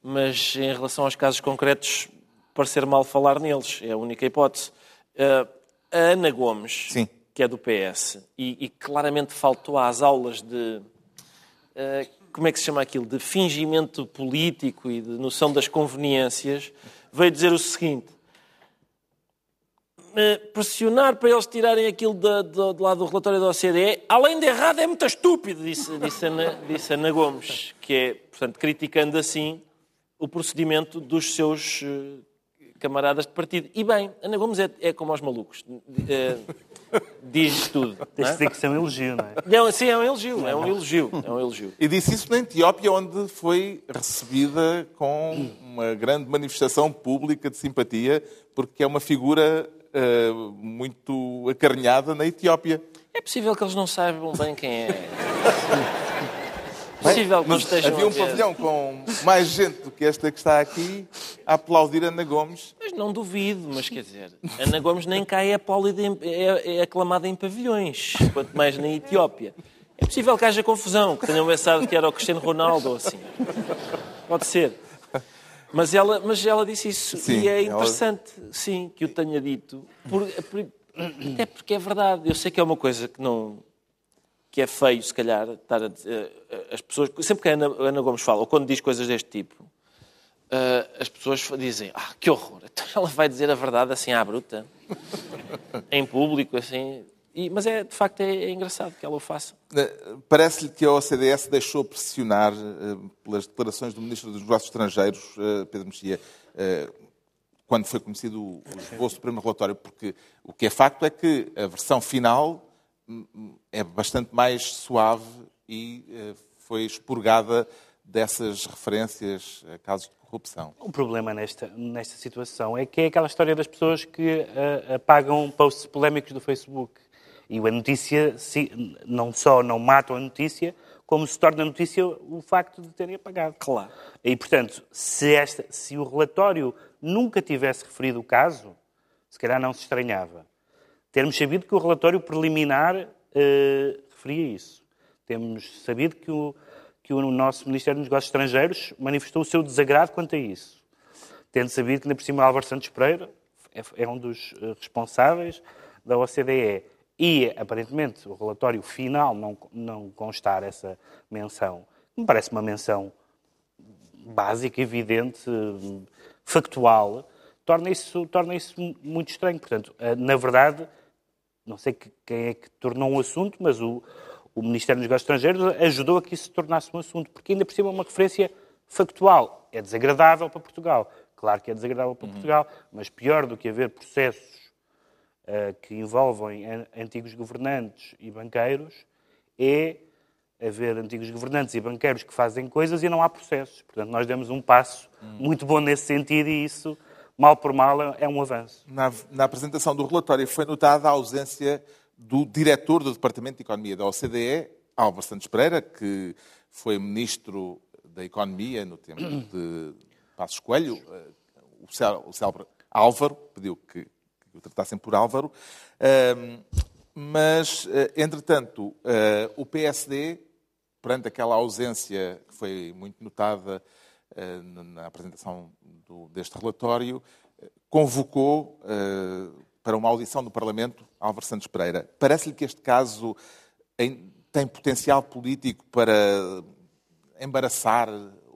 mas em relação aos casos concretos, parecer mal falar neles. É a única hipótese. Eh, a Ana Gomes, Sim. que é do PS, e, e claramente faltou às aulas de. eh, como é que se chama aquilo? De fingimento político e de noção das conveniências, veio dizer o seguinte pressionar para eles tirarem aquilo do, lado do relatório da OCDE, além de errado, é muito estúpido, disse, disse, Ana, disse Ana Gomes, que é, portanto, criticando assim o procedimento dos seus eh, camaradas de partido. E bem, Ana Gomes é, é como aos malucos, eh, diz tudo. Não Tens de é? dizer que isso é um elogio, não é? É um- sim, é um elogio, é um elogio, é um elogio. E disse isso na Etiópia, onde foi recebida com uma grande manifestação pública de simpatia, porque é uma figura eh, muito acarinhada na Etiópia. É possível que eles não saibam bem quem é. É possível que estejam havia um pavilhão com mais gente do que esta que está aqui a aplaudir Ana Gomes. Mas não duvido, mas quer dizer, Ana Gomes nem cá é, é, é aclamada em pavilhões, quanto mais na Etiópia. É possível que haja confusão, que tenham pensado que era o Cristiano Ronaldo ou assim. Pode ser. Mas ela, mas ela disse isso. Sim, e é ela- interessante, sim, que o tenha dito. Por, por- até porque é verdade. Eu sei que é uma coisa que não que é feio, se calhar, estar a dizer, eh, as pessoas, sempre que a Ana, a Ana Gomes fala, ou quando diz coisas deste tipo, eh, as pessoas dizem, ah, que horror, então ela vai dizer a verdade assim à bruta, em público, assim. E- mas é, de facto, é, é engraçado que ela o faça. Eh, Parece-lhe que a OCDE se deixou pressionar eh, pelas declarações do Ministro dos Negócios Estrangeiros, eh, Pedro Mexia, eh, quando foi conhecido o esboço do primeiro relatório, porque o que é facto é que a versão final é bastante mais suave e eh, foi expurgada dessas referências a casos de corrupção. O problema nesta, nesta situação é que é aquela história das pessoas que ah, apagam posts polémicos do Facebook. E a notícia se- não só não matam a notícia, como se torna notícia o facto de terem apagado. Claro. E, portanto, se, esta, se o relatório nunca tivesse referido o caso, se calhar não se estranhava. Termos sabido que o relatório preliminar eh, referia isso. Temos sabido que o, que o nosso Ministério dos Negócios Estrangeiros manifestou o seu desagrado quanto a isso. Tendo sabido que, ainda por cima, Álvaro Santos Pereira é, é um dos eh, responsáveis da OCDE. E, aparentemente, o relatório final não, não constar essa menção. Me parece uma menção básica, evidente, factual, torna isso, torna isso muito estranho. Portanto, eh, na verdade, não sei quem é que tornou um assunto, mas o, o Ministério dos Negócios Estrangeiros ajudou a que isso se tornasse um assunto, porque ainda por cima é uma referência factual. É desagradável para Portugal. Claro que é desagradável para uhum. Portugal, mas pior do que haver processos uh, que envolvem antigos governantes e banqueiros é haver antigos governantes e banqueiros que fazem coisas e não há processos. Portanto, nós demos um passo uhum. muito bom nesse sentido e isso mal por mal, é um avanço. Na, na apresentação do relatório foi notada a ausência do diretor do Departamento de Economia da OCDE, Álvaro Santos Pereira, que foi ministro da Economia no tempo de Passos Coelho. Eh, o célebre Álvaro pediu que, que o tratassem por Álvaro. Mas, eh, entretanto, eh, o PSD, perante aquela ausência que foi muito notada na apresentação do, deste relatório, convocou para uma audição no Parlamento Álvaro Santos Pereira. Parece-lhe que este caso tem potencial político para embaraçar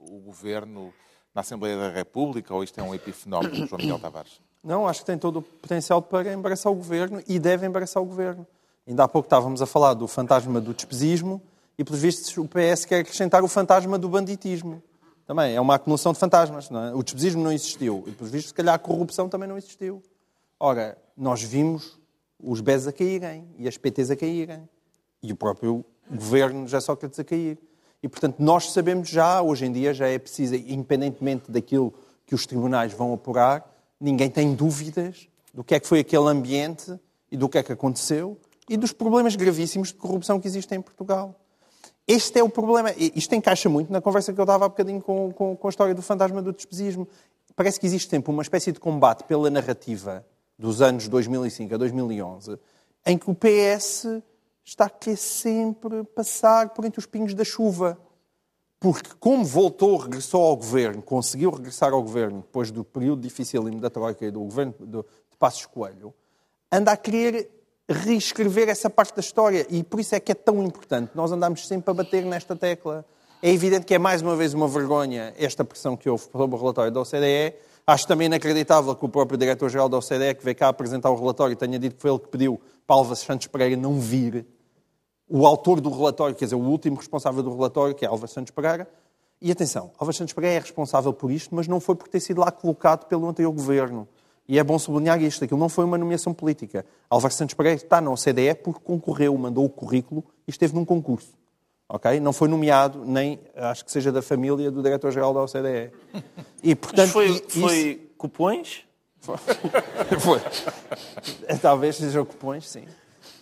o governo na Assembleia da República ou isto é um epifenómeno, João Miguel Tavares? Não, acho que tem todo o potencial para embaraçar o governo e deve embaraçar o governo. Ainda há pouco estávamos a falar do fantasma do despesismo e, pelos vistos, o PS quer acrescentar o fantasma do banditismo. Também é uma acumulação de fantasmas. É? O despesismo não existiu e, pelos vistos, se calhar a corrupção também não existiu. Ora, nós vimos os BES a caírem e as PTs a caírem e o próprio governo já só a cair. E, portanto, nós sabemos já, hoje em dia, já é preciso, independentemente daquilo que os tribunais vão apurar, ninguém tem dúvidas do que é que foi aquele ambiente e do que é que aconteceu e dos problemas gravíssimos de corrupção que existem em Portugal. Este é o problema. Isto encaixa muito na conversa que eu dava há bocadinho com, com, com a história do fantasma do despesismo. Parece que existe sempre uma espécie de combate pela narrativa dos anos 2005 a 2011, em que o PS está a querer sempre passar por entre os pingos da chuva. Porque, como voltou, regressou ao governo, conseguiu regressar ao governo depois do período difícil da Troika e do governo de Passos Coelho, anda a querer reescrever essa parte da história. E por isso é que é tão importante. Nós andamos sempre a bater nesta tecla. É evidente que é mais uma vez uma vergonha esta pressão que houve sobre o relatório da OCDE. Acho também inacreditável que o próprio diretor-geral da OCDE, que veio cá apresentar o relatório, tenha dito que foi ele que pediu para Alves Santos Pereira não vir o autor do relatório, quer dizer, o último responsável do relatório, que é Álvaro Santos Pereira. E atenção, Álvaro Santos Pereira é responsável por isto, mas não foi por ter sido lá colocado pelo anterior governo. E é bom sublinhar isto, aquilo não foi uma nomeação política. Álvaro Santos Pereira está na OCDE porque concorreu, mandou o currículo e esteve num concurso. Ok? Não foi nomeado, nem acho que seja da família do diretor-geral da OCDE. E, portanto, foi, isso... foi cupões? foi. Talvez seja cupões, sim.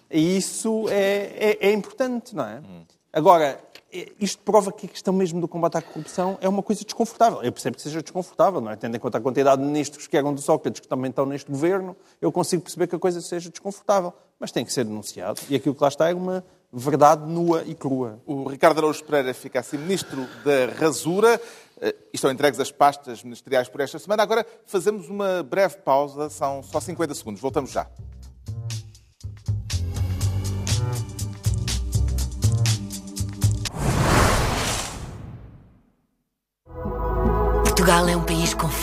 E isso é, é, é importante, não é? Hum. Agora, isto prova que a questão mesmo do combate à corrupção é uma coisa desconfortável. Eu percebo que seja desconfortável, não é? Tendo em conta a quantidade de ministros que eram do Sócrates que também estão neste governo, eu consigo perceber que a coisa seja desconfortável. Mas tem que ser denunciado. E aquilo que lá está é uma verdade nua e crua. O Ricardo Araújo Pereira fica assim ministro da Rasura. Eh, estão entregues as pastas ministeriais por esta semana. Agora fazemos uma breve pausa, são só 50 segundos. Voltamos já.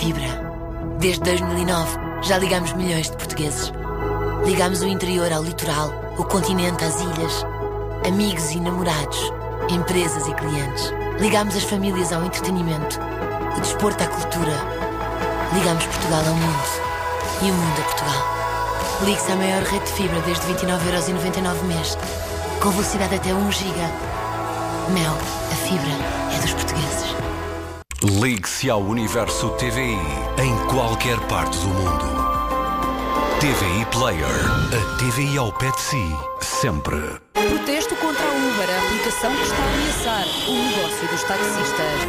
Fibra. Desde 2009 já ligamos milhões de portugueses. Ligamos o interior ao litoral, o continente às ilhas, amigos e namorados, empresas e clientes. Ligamos as famílias ao entretenimento, o desporto à cultura. Ligamos Portugal ao mundo e o mundo a Portugal. Ligue-se à maior rede de fibra desde 29,99€ mês, com velocidade até 1 GB. Mel, a fibra é dos portugueses. Ligue-se ao Universo TVI em qualquer parte do mundo. TVI Player, a TVI ao pé de si, sempre. Protesto contra a Uber, a aplicação que está a ameaçar o negócio dos taxistas.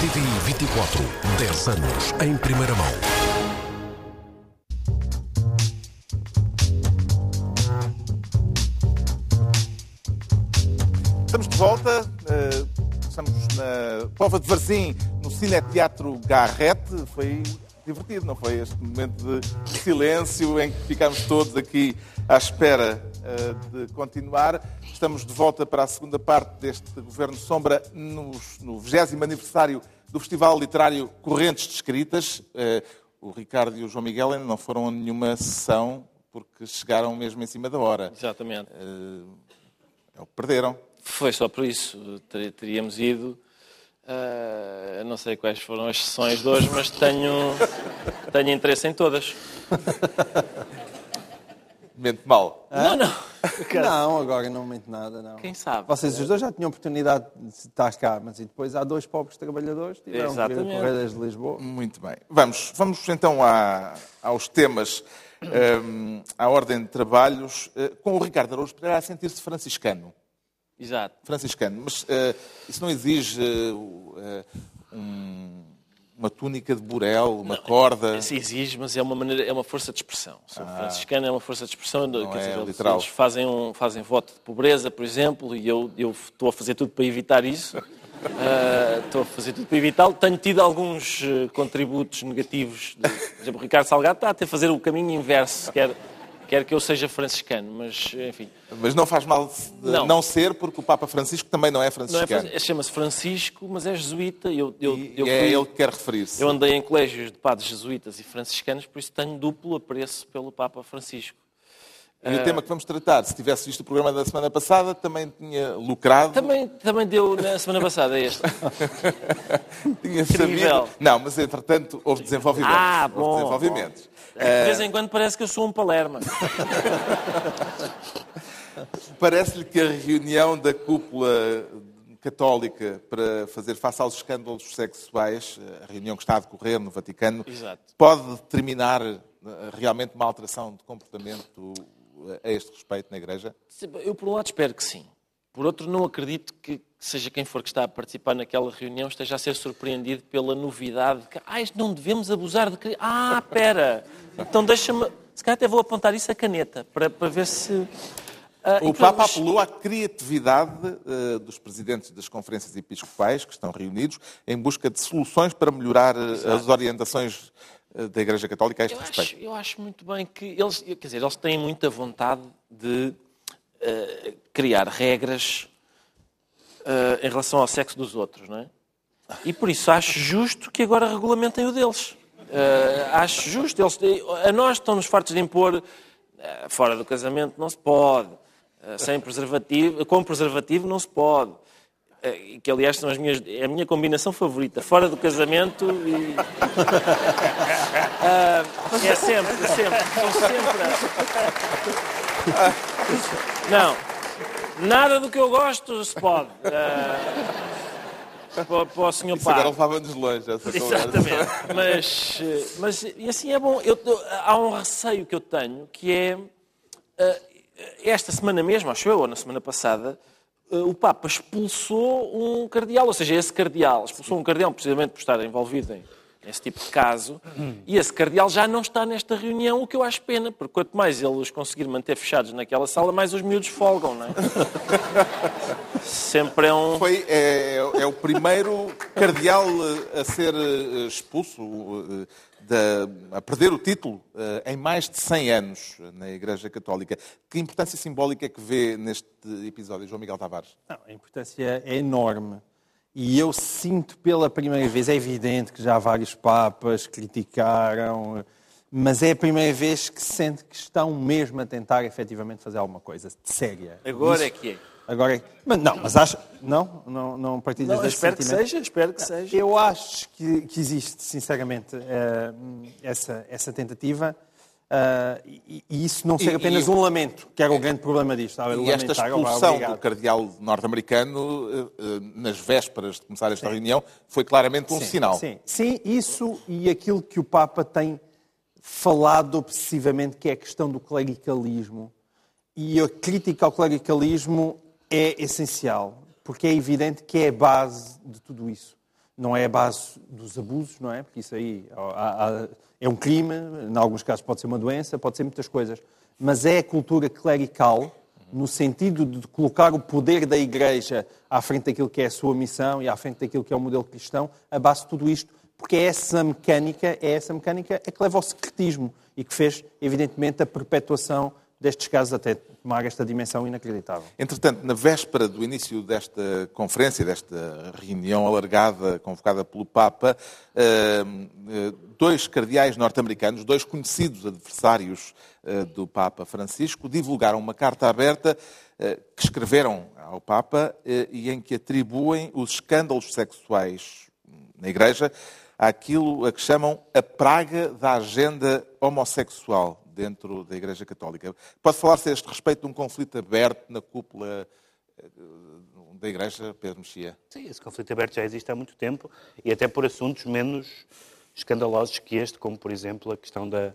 TVI 24, 10 anos em primeira mão. Estamos de volta. Uh, estamos na Pova de Varzim Cineteatro Garrete. Foi divertido, não foi? Este momento de silêncio em que ficámos todos aqui à espera uh, de continuar. Estamos de volta para a segunda parte deste Governo Sombra nos, no 20 aniversário do Festival Literário Correntes de Escritas. Uh, o Ricardo e o João Miguel ainda não foram a nenhuma sessão porque chegaram mesmo em cima da hora. Exatamente. Eh, É o que perderam. Foi só por isso. Ter- Teríamos ido. Ah, não sei quais foram as sessões de hoje, mas tenho, tenho interesse em todas. Mente mal. Não, não. Não, agora não mente nada, não. Quem sabe? Vocês os dois já tinham oportunidade de estar cá, mas e depois há dois pobres trabalhadores que tiveram que Exatamente. correr desde Lisboa. Muito bem. Vamos, vamos então à- aos temas, ehm, à ordem de trabalhos, eh, com o Ricardo Araújo Pereira a sentir-se franciscano. Exato. Franciscano, mas eh, isso não exige eh, um- uma túnica de burel, uma corda. Isso exige, mas é uma, maneira, é uma força de expressão. Sou franciscano, é uma força de expressão. Não quer é dizer, eles- literal. eles fazem, um, fazem voto de pobreza, por exemplo, e eu, eu estou a fazer tudo para evitar isso. Ah, estou a fazer tudo para evitá-lo. Tenho tido alguns contributos negativos. De, por exemplo, o Ricardo Salgado está a ter a fazer o caminho inverso. Quer, quer que eu seja franciscano, mas, enfim. Mas não faz mal Não. não. ser, porque o Papa Francisco também não é é, franciscano. fran- Chama-se Francisco, mas é jesuíta. Eu, eu, E eu é fui- ele que quer referir-se. Eu andei em colégios de padres jesuítas e franciscanos, por isso tenho duplo apreço pelo Papa Francisco. E o tema que vamos tratar, se tivesse visto o programa da semana passada, também tinha lucrado. Também, também deu na semana passada este. Tinha Incrível. sabido. Não, mas entretanto houve desenvolvimentos. Ah, Houve bom, desenvolvimentos. De vez em quando parece que eu sou um palerma. Parece-lhe que a reunião da cúpula católica para fazer face aos escândalos sexuais, a reunião que está a decorrer no Vaticano, Exato. pode determinar eh, realmente uma alteração de comportamento a este respeito na Igreja? Eu, por um lado, espero que sim. Por outro, não acredito que seja quem for que está a participar naquela reunião esteja a ser surpreendido pela novidade. Que, ah, não devemos abusar de... cri- Ah, espera! Então deixa-me... Se calhar até vou apontar isso a caneta, para, para ver se... Ah, O Papa apelou à criatividade eh, dos presidentes das conferências episcopais que estão reunidos em busca de soluções para melhorar eh, as orientações eh, da Igreja Católica a este Eu respeito. acho, eu acho muito bem que eles, quer dizer, eles têm muita vontade de eh, criar regras eh, em relação ao sexo dos outros, não é? E por isso acho justo que agora regulamentem o deles. Eh, acho justo. Eles, a nós estão-nos fartos de impor fora do casamento não se pode, sem preservativo, com preservativo não se pode. Que aliás são as minhas, é a minha combinação favorita, fora do casamento e é sempre, é sempre. São sempre. Não. Nada do que eu gosto se pode. Ah, para, para o senhor Isso agora levava-nos longe. essa. Exatamente. Mas, eh, mas e assim é bom. Eu- há um receio que eu tenho que é eh, esta semana mesmo, acho eu, ou na semana passada, o Papa expulsou um cardeal, ou seja, esse cardeal expulsou um cardeal precisamente por estar envolvido em nesse tipo de caso, e esse cardeal já não está nesta reunião, o que eu acho pena, porque quanto mais ele os conseguir manter fechados naquela sala, mais os miúdos folgam, não é? Sempre é um... Foi, é, é o primeiro cardeal eh, a ser eh, expulso, eh, da- a perder o título em mais de 100 anos na Igreja Católica. Que importância simbólica é que vê neste episódio, João Miguel Tavares? Não, a importância é enorme. E eu sinto pela primeira vez, é evidente que já vários papas criticaram, mas é a primeira vez que se sente que estão mesmo a tentar efetivamente fazer alguma coisa séria. Agora Isso- é que é. Agora é... Mas não, mas acho... Não? Não, não partilhas Não, espero que sentimento? seja, espero que seja. Eu acho que, que existe, sinceramente, eh, essa, essa tentativa. Eh, e, e isso não ser E- apenas e- um lamento, que era o grande problema disto. estava a E esta lamentar, "Oh, vá, expulsão obrigado." do cardeal norte-americano, eh, eh, nas vésperas de começar esta reunião, foi claramente um Sim, sinal. Sim, sim, isso e aquilo que o Papa tem falado obsessivamente, que é a questão do clericalismo. E a crítica ao clericalismo é essencial, porque é evidente que é a base de tudo isso. Não é a base dos abusos, não é? Porque isso aí há- há- é um crime, em alguns casos pode ser uma doença, pode ser muitas coisas. Mas é a cultura clerical, no sentido de colocar o poder da Igreja à frente daquilo que é a sua missão e à frente daquilo que é o modelo cristão, a base de tudo isto, porque é essa mecânica, é essa mecânica é que leva ao secretismo e que fez, evidentemente, a perpetuação destes casos até tomar esta dimensão inacreditável. Entretanto, na véspera do início desta conferência, desta reunião alargada convocada pelo Papa, eh, eh, dois cardeais norte-americanos, dois conhecidos adversários eh, do Papa Francisco, divulgaram uma carta aberta que escreveram ao Papa e em que atribuem os escândalos sexuais na Igreja àquilo a que chamam a praga da agenda homossexual dentro da Igreja Católica. Pode falar-se a este respeito de um conflito aberto na cúpula eh, da Igreja, Pedro Mexia? Sim, esse conflito aberto já existe há muito tempo e até por assuntos menos escandalosos que este, como por exemplo a questão da,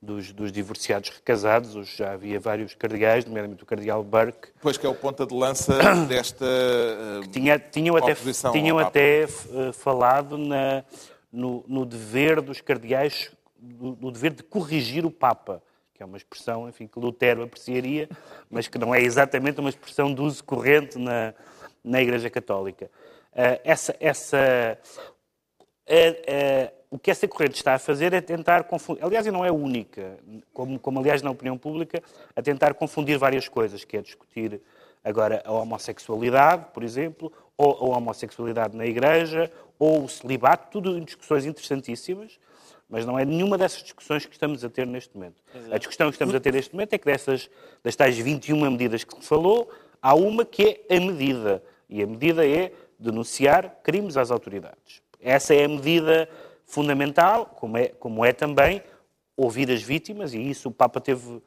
dos, dos, divorciados recasados. Já havia vários cardeais, nomeadamente o cardeal Burke. Pois que é o ponta de lança desta uh, tinha, tinham até, tinham até uh, falado na, no, no, dever dos cardeais do, do, dever de corrigir o Papa, que é uma expressão, enfim, que Lutero apreciaria, mas que não é exatamente uma expressão de uso corrente na, na Igreja Católica. Uh, essa, essa, uh, uh, o que essa corrente está a fazer é tentar confundir, aliás, e não é única, como, como aliás na opinião pública, a tentar confundir várias coisas, que é discutir agora a homossexualidade, por exemplo, ou a homossexualidade na Igreja, ou o celibato, tudo em discussões interessantíssimas, mas não é nenhuma dessas discussões que estamos a ter neste momento. Exato. A discussão que estamos a ter neste momento é que dessas, das tais 21 medidas que se falou, há uma que é a medida. E a medida é denunciar crimes às autoridades. Essa é a medida fundamental, como é, como é também ouvir as vítimas, e isso o Papa teve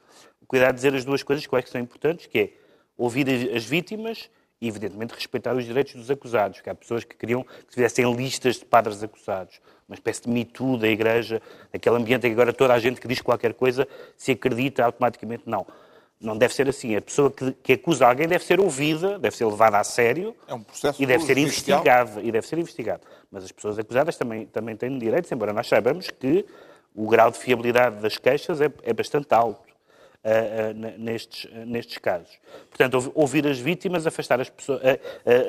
cuidado de dizer as duas coisas que eu acho que são importantes, que é ouvir as vítimas e, evidentemente, respeitar os direitos dos acusados, que há pessoas que queriam que tivessem listas de padres acusados uma espécie de mito da Igreja, aquele ambiente em que agora toda a gente que diz qualquer coisa se acredita automaticamente. Não. Não deve ser assim. A pessoa que, que acusa alguém deve ser ouvida, deve ser levada a sério é um e deve ser investigada. E deve ser investigado. Mas as pessoas acusadas também, também têm direitos, embora nós saibamos que o grau de fiabilidade das queixas é, é bastante alto nestes, nestes casos. Portanto, ouvir as vítimas, afastar as pessoas,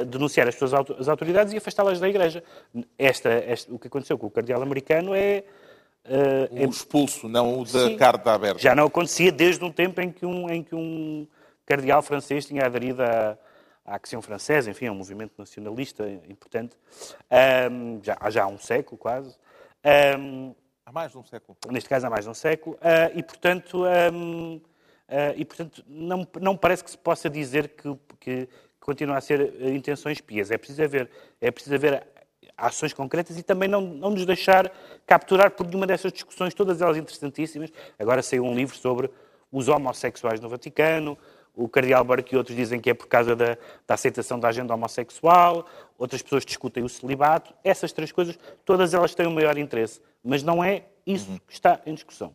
denunciar as pessoas as autoridades e afastá-las da Igreja. Esta, esta, o que aconteceu com o cardeal americano é Uh, o expulso, não o da sim, carta aberta. Já não acontecia desde um tempo em que um, em que um cardeal francês tinha aderido à, à Ação Francesa, enfim, é um movimento nacionalista importante, um, já, já há um século quase. Um, Há mais de um século. Neste caso, há mais de um século. Uh, e, portanto, um, uh, ah, e, portanto não, não parece que se possa dizer que, que continua a ser ah, intenções pias. É preciso haver, é preciso haver ações concretas e também não, não nos deixar capturar por nenhuma dessas discussões, todas elas interessantíssimas. Agora saiu um livro sobre os homossexuais no Vaticano, o Cardeal Burke e outros dizem que é por causa da, da, aceitação da agenda homossexual, outras pessoas discutem o celibato. Essas três coisas, todas elas têm o maior interesse, mas não é isso que está em discussão.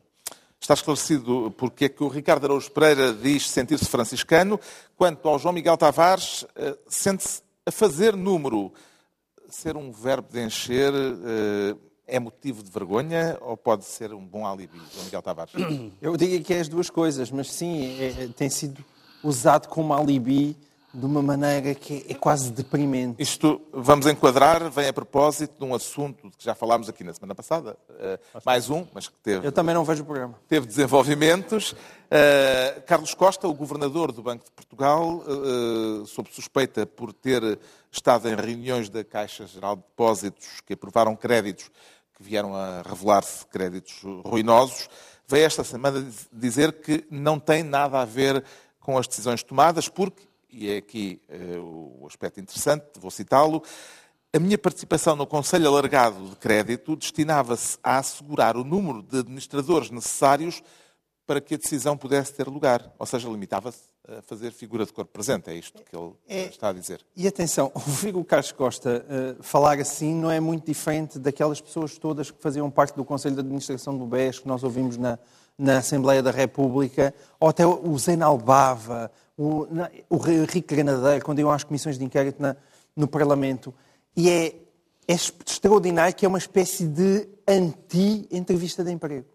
Está esclarecido porque é que o Ricardo Araújo Pereira diz sentir-se franciscano. Quanto ao João Miguel Tavares, eh, sente-se a fazer número. Ser um verbo de encher eh, é motivo de vergonha ou pode ser um bom alibi, João Miguel Tavares? Eu digo que é as duas coisas, mas sim, é, é tem sido usado como alibi de uma maneira que é quase deprimente. Isto vamos enquadrar, vem a propósito de um assunto de que já falámos aqui na semana passada, uh, mais um, mas que teve. Eu também não vejo o programa. Teve desenvolvimentos. Uh, Carlos Costa, o governador do Banco de Portugal, uh, sob suspeita por ter estado em reuniões da Caixa Geral de Depósitos que aprovaram créditos que vieram a revelar-se créditos ruinosos, veio esta semana dizer que não tem nada a ver com as decisões tomadas, porque, e é aqui uh, o aspecto interessante, vou citá-lo, a minha participação no Conselho Alargado de Crédito destinava-se a assegurar o número de administradores necessários para que a decisão pudesse ter lugar. Ou seja, limitava-se a fazer figura de corpo presente. É isto que ele é, está a dizer. E atenção, ouvir o Carlos Costa uh, falar assim não é muito diferente daquelas pessoas todas que faziam parte do Conselho de Administração do BES que nós ouvimos na, na Assembleia da República, ou até o Zé Albava, o, o Rico Granadeiro, quando iam às comissões de inquérito na, no Parlamento. E é, é extraordinário que é uma espécie de anti-entrevista de emprego.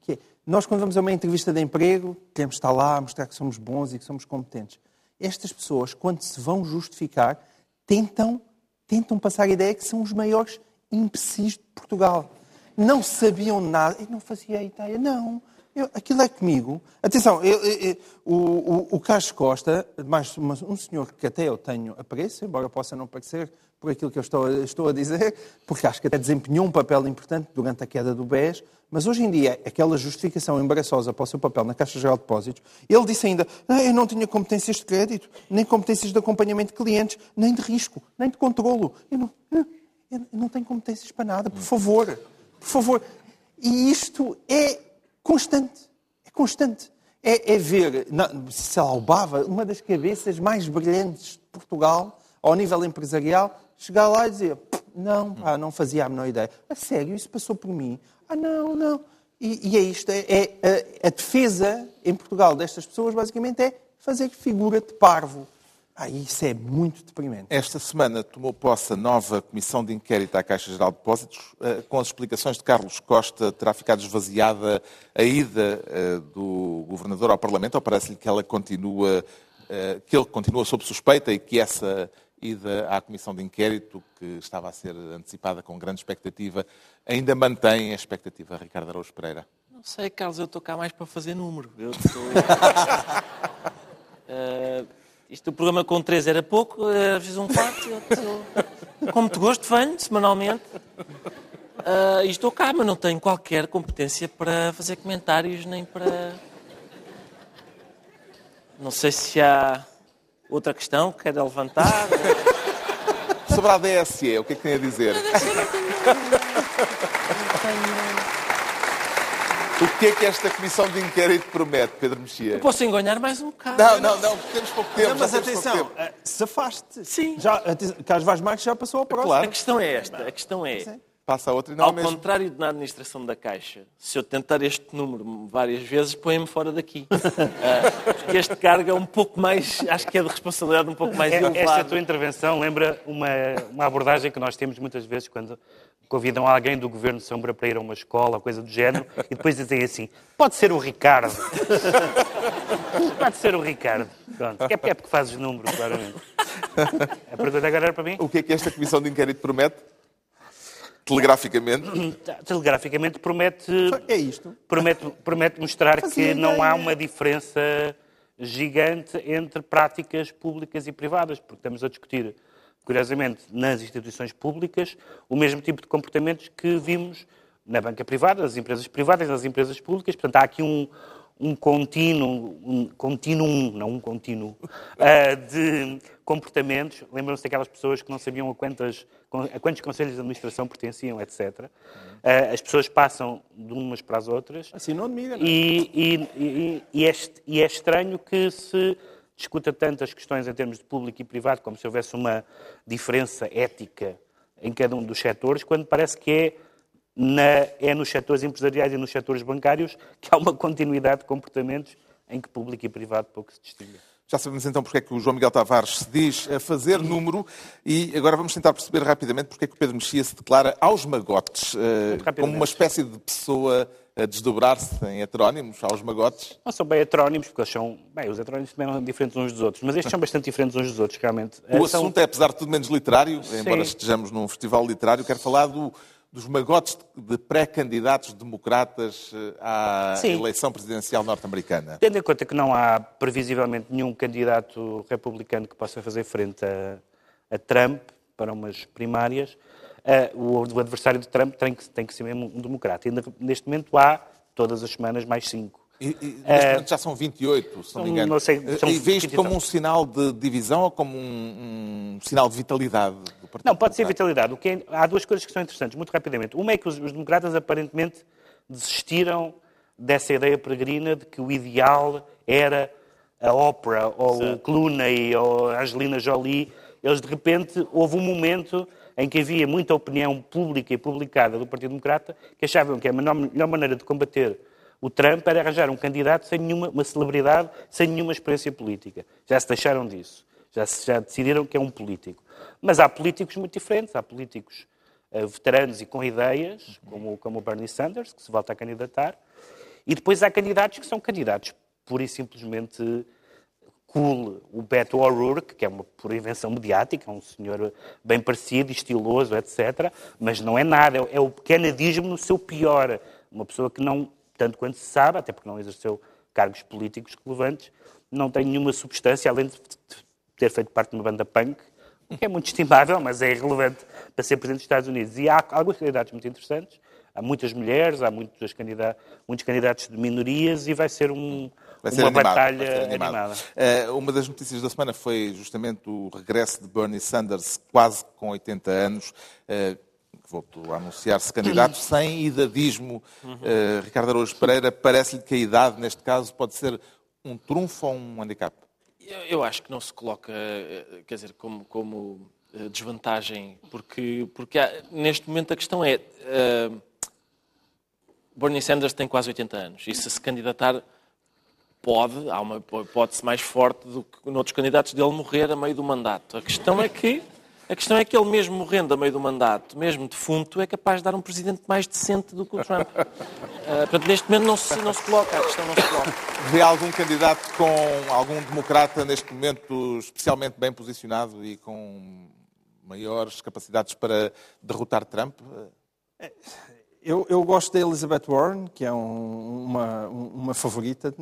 Que é, nós, quando vamos a uma entrevista de emprego, queremos estar lá, mostrar que somos bons e que somos competentes. Estas pessoas, quando se vão justificar, tentam, tentam passar a ideia que são os maiores imbecis de Portugal. Não sabiam nada. Eu não fazia ideia, não Eu- aquilo é comigo. Atenção, eu- eu- o, o, Carlos Costa, mais um senhor que até eu tenho apreço, embora possa não parecer por aquilo que eu estou, estou a dizer, porque acho que até desempenhou um papel importante durante a queda do BES, mas hoje em dia, aquela justificação embaraçosa para o seu papel na Caixa Geral de Depósitos, ele disse ainda, ah, eu não tinha competências de crédito, nem competências de acompanhamento de clientes, nem de risco, nem de controlo. Eu não, eu não tenho competências para nada, por favor, por favor. E isto é constante. É constante. É, é ver, se Bava, uma das cabeças mais brilhantes de Portugal, ao nível empresarial, chegar lá e dizer: não, pá, não fazia a menor ideia. A sério, isso passou por mim. Ah, não, não. E, e é isto. É, é- a, a defesa em Portugal destas pessoas, basicamente, é fazer figura de parvo. Ah, isso é muito deprimente. Esta semana tomou posse a nova Comissão de Inquérito à Caixa Geral de Depósitos. Eh, Com as explicações de Carlos Costa, terá ficado esvaziada a ida eh, do Governador ao Parlamento, ou parece-lhe que ela continua, eh, que ele continua sob suspeita e que essa ida à Comissão de Inquérito, que estava a ser antecipada com grande expectativa, ainda mantém a expectativa, Ricardo Araújo Pereira? Não sei, Carlos, eu estou cá mais para fazer número. Eu estou... Eh, isto, o programa com três era pouco, eh, fiz um quarto. Eu estou... Com muito gosto, venho semanalmente. Eh, e estou cá, mas não tenho qualquer competência para fazer comentários nem para. Não sei se há outra questão que queira levantar. Sobre a DSE, o que é que tem a dizer? O que é que esta Comissão de Inquérito promete, Pedro Mexia? Eu posso enganar mais um bocado. Não, não, não, temos pouco tempo. Não, mas já temos pouco atenção, eh, safaste. Sim. Já, Carlos Vaz Marques já passou ao próximo. Claro. A questão é esta. A questão é. Passa a outra e não Ao é mesmo. contrário de na administração da Caixa, se eu tentar este número várias vezes, põe-me fora daqui. Ah, porque este cargo é um pouco mais, acho que é de responsabilidade um pouco mais É- Esta elevada. tua intervenção lembra uma, uma abordagem que nós temos muitas vezes quando convidam alguém do Governo de Sombra para ir a uma escola, coisa do género, e depois dizem assim, pode ser o Ricardo. pode ser o Ricardo. Pronto. É porque, é porque fazes número, claramente. A pergunta agora era para mim? O que é que esta Comissão de Inquérito promete? Telegraficamente. Telegraficamente promete É isto. promete, promete mostrar Fazia que não há uma diferença gigante entre práticas públicas e privadas, porque estamos a discutir, curiosamente, nas instituições públicas, o mesmo tipo de comportamentos que vimos na banca privada, nas empresas privadas, nas empresas públicas. Portanto, há aqui um, um contínuo, um contínuo, não um contínuo, ah, de comportamentos. Lembram-se daquelas pessoas que não sabiam a, quantas, a quantos conselhos de administração pertenciam, etc. Ah, as pessoas passam de umas para as outras. Assim não admira, não é? E, e- e- é, e é estranho que se discuta tantas questões em termos de público e privado, como se houvesse uma diferença ética em cada um dos setores, quando parece que é, na- é nos setores empresariais e nos setores bancários que há uma continuidade de comportamentos em que público e privado pouco se distingue. Já sabemos então porque é que o João Miguel Tavares se diz a fazer número e agora vamos tentar perceber rapidamente porque é que o Pedro Mexia se declara aos magotes, eh, como uma espécie de pessoa a desdobrar-se em heterónimos, aos magotes. Não são bem heterónimos, porque eles são. Bem, os heterónimos também são diferentes uns dos outros, mas estes são bastante diferentes uns dos outros, realmente. O Eh, são- assunto é, apesar de tudo, menos literário, embora estejamos num festival literário. Quero falar do- dos magotes de pré-candidatos democratas eh, à Sim. eleição presidencial norte-americana. Tendo em conta que não há previsivelmente nenhum candidato republicano que possa fazer frente a, a Trump para umas primárias, eh, o, o adversário de Trump tem que, tem que ser mesmo um democrata. E neste momento há, todas as semanas, mais cinco. E, e, momento já são 28, se não me engano. não sei, Eh, são e vê isto 20 e como um sinal de divisão ou como um, um sinal de vitalidade do Partido Não, pode ser vitalidade. O que é- há duas coisas que são interessantes, muito rapidamente. Uma é que os, os democratas aparentemente desistiram dessa ideia peregrina de que o ideal era a Oprah, ou o Clooney, ou a Angelina Jolie. Eles, de repente, houve um momento em que havia muita opinião pública e publicada do Partido Democrata que achavam que a menor- melhor maneira de combater o Trump era arranjar um candidato sem nenhuma uma celebridade, sem nenhuma experiência política. Já se deixaram disso. Já, se- já decidiram que é um político. Mas há políticos muito diferentes. Há políticos eh, veteranos e com ideias, como, como o Bernie Sanders, que se volta a candidatar. E depois há candidatos que são candidatos pura e simplesmente cool. O Beto O'Rourke, que é uma pura invenção mediática, um senhor bem parecido, estiloso, etc. Mas não é nada. É, é o canadismo no seu pior. Uma pessoa que não tanto quanto se sabe, até porque não exerceu cargos políticos relevantes, não tem nenhuma substância, além de ter feito parte de uma banda punk, o que é muito estimável, mas é irrelevante para ser Presidente dos Estados Unidos. E há alguns candidatos muito interessantes, há muitas mulheres, há muitos candidatos, muitos candidatos de minorias e vai ser, um, Vai ser uma animado, batalha animada. Eh, uma das notícias da semana foi justamente o regresso de Bernie Sanders, quase com 80 anos, eh, que voltou a anunciar-se candidato sem idadismo. Eh, Ricardo Araújo Pereira, parece-lhe que a idade, neste caso, pode ser um trunfo ou um handicap? Eu, eu acho que não se coloca, eh, quer dizer, como, como eh, desvantagem, porque, porque há- neste momento a questão é. eh, Bernie Sanders tem quase 80 anos e se se candidatar pode, há uma hipótese mais forte do que noutros candidatos dele morrer a meio do mandato. A questão é que a questão é que ele mesmo morrendo a meio do mandato, mesmo defunto, é capaz de dar um presidente mais decente do que o Trump. Eh, portanto, neste momento não se, não se coloca, a questão não se coloca. Vê algum candidato com algum democrata neste momento especialmente bem posicionado e com maiores capacidades para derrotar Trump? Eu, eu gosto da Elizabeth Warren, que é um- uma, uma favorita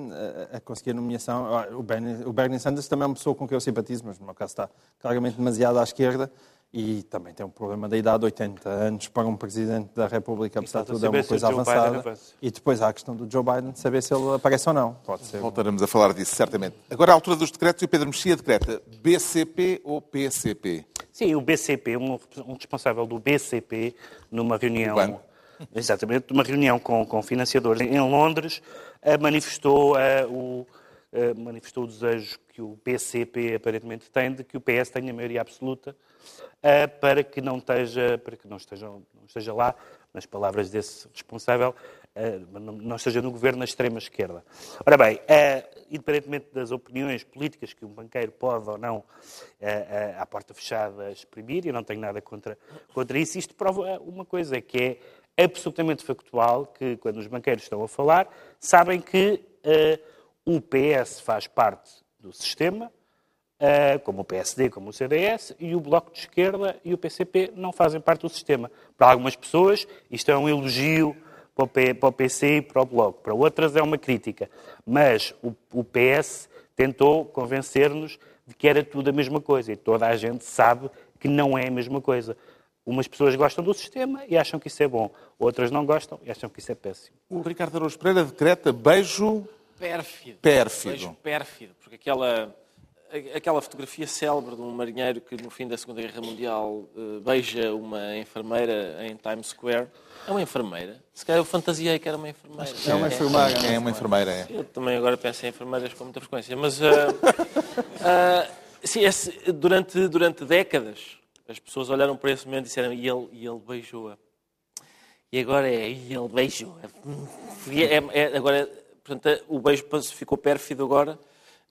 a, a conseguir a nomeação. Ah, O Bernie, o Bernie Sanders também é uma pessoa com quem eu simpatizo, mas no meu caso está claramente demasiado à esquerda e também tem um problema da idade, 80 anos para um Presidente da República, apesar de tudo, é uma coisa avançada. avança. E depois há a questão do Joe Biden, de saber se ele aparece ou não. Pode ser. Voltaremos a falar disso, certamente. Agora, à altura dos decretos, e o Pedro Mexia decreta BCP ou PCP? Sim, o BCP, um, um responsável do BCP, numa reunião. Exatamente, numa reunião com, com financiadores em Londres, manifestou, o, manifestou o desejo que o BCP aparentemente tem de que o PS tenha maioria absoluta para que não esteja, para que não esteja, não esteja lá, nas palavras desse responsável, não esteja no governo na extrema esquerda. Ora bem, independentemente das opiniões políticas que um banqueiro pode ou não, à porta fechada, exprimir, e não tenho nada contra, contra isso, isto prova uma coisa, que é absolutamente factual, que quando os banqueiros estão a falar, sabem que eh, o PS faz parte do sistema, eh, como o PSD, como o CDS, e o Bloco de Esquerda e o PCP não fazem parte do sistema. Para algumas pessoas, isto é um elogio para o, P- para o PC e para o Bloco. Para outras, é uma crítica. Mas o, o PS tentou convencer-nos de que era tudo a mesma coisa. E toda a gente sabe que não é a mesma coisa. Umas pessoas gostam do sistema e acham que isso é bom. Outras não gostam e acham que isso é péssimo. O Ricardo Araújo Pereira decreta beijo Pérfido. Pérfido. Vejo pérfido, porque aquela, aquela fotografia célebre de um marinheiro que no fim da Segunda Guerra Mundial eh, beija uma enfermeira em Times Square. É uma enfermeira? Se calhar eu fantasiei que era uma enfermeira. É uma enfermeira. É uma enfermeira, é. Eu também agora penso em enfermeiras com muita frequência, mas ah, ah, sim, esse- durante, durante décadas as pessoas olharam para esse momento e disseram e ele, e ele beijou-a. E agora é, e ele beijou-a. E é- é- agora, portanto, o beijo ficou pérfido agora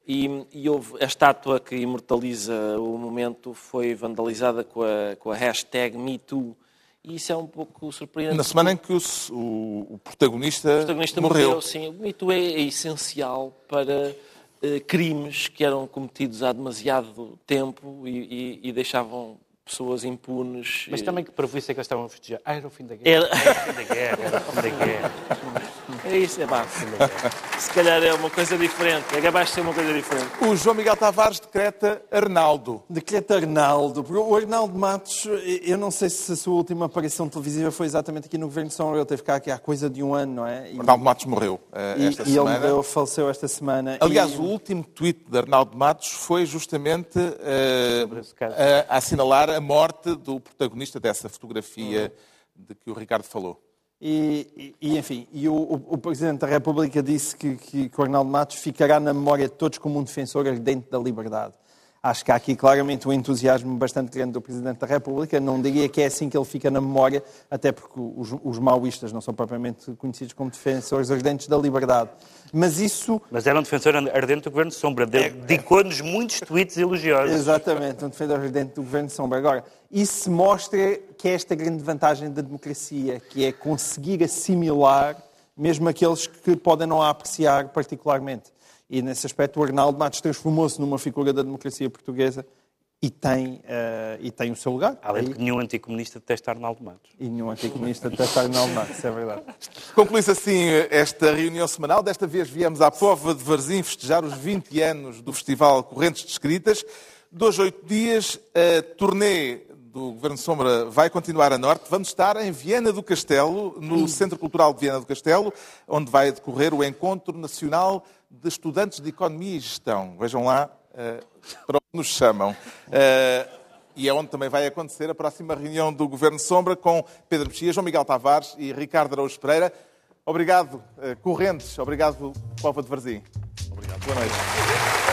e, e houve a estátua que imortaliza o momento foi vandalizada com a, com a hashtag MeToo. E isso é um pouco surpreendente. Na semana em que o, o- o protagonista, O protagonista morreu. morreu. sim. O mito é, é essencial para eh, crimes que eram cometidos há demasiado tempo e, e- e deixavam pessoas impunes. Mas Eh, também que para isso é que eles estavam a festejar. Ah, era o fim da guerra. Era- Era o fim da guerra, era o fim da guerra. É isso, é pá. Se calhar é uma coisa diferente. É capaz de ser uma coisa diferente. O João Miguel Tavares decreta Arnaldo. Decreto Arnaldo. Porque O Arnaldo Matos, eu não sei se a sua última aparição televisiva foi exatamente aqui no Governo de São Paulo. Ele teve cá aqui há coisa de um ano, não é? E, Arnaldo Matos morreu eh, e- esta e ele semana. morreu, faleceu esta semana. Aliás, E- o último tweet de Arnaldo Matos foi justamente eh, esse caso. a, a assinalar a morte do protagonista dessa fotografia de que o Ricardo falou. E, e- enfim, e o, o- Presidente da República disse que, que, que o Arnaldo Matos ficará na memória de todos como um defensor ardente da liberdade. Acho que há aqui claramente um entusiasmo bastante grande do Presidente da República. Não diria que é assim que ele fica na memória, até porque os, os maoístas não são propriamente conhecidos como defensores ardentes da liberdade. Mas isso Mas era um defensor ardente do Governo de Sombra. Dedicou-nos muitos tweets elogiosos. Exatamente, um defensor ardente do Governo de Sombra. Agora, isso mostra que é esta grande vantagem da democracia, que é conseguir assimilar mesmo aqueles que podem não a apreciar particularmente. E nesse aspecto o Arnaldo Matos transformou-se numa figura da democracia portuguesa e tem, eh, e tem o seu lugar. Além de que nenhum anticomunista detesta Arnaldo Matos. E nenhum anticomunista detesta Arnaldo Matos, é verdade. Conclui-se assim esta reunião semanal. Desta vez viemos à Pova de Varzim festejar os 20 anos do Festival Correntes de Escritas. Dois, oito dias, a turnê do Governo Sombra vai continuar a norte. Vamos estar em Viana do Castelo, no Centro Cultural de Viana do Castelo, onde vai decorrer o Encontro Nacional de Estudantes de Economia e Gestão. Vejam lá eh, para onde nos chamam. Eh, e é onde também vai acontecer a próxima reunião do Governo Sombra com Pedro Mexia, João Miguel Tavares e Ricardo Araújo Pereira. Obrigado, eh, Correntes. Obrigado, Pova de Varzim. Obrigado. Boa noite.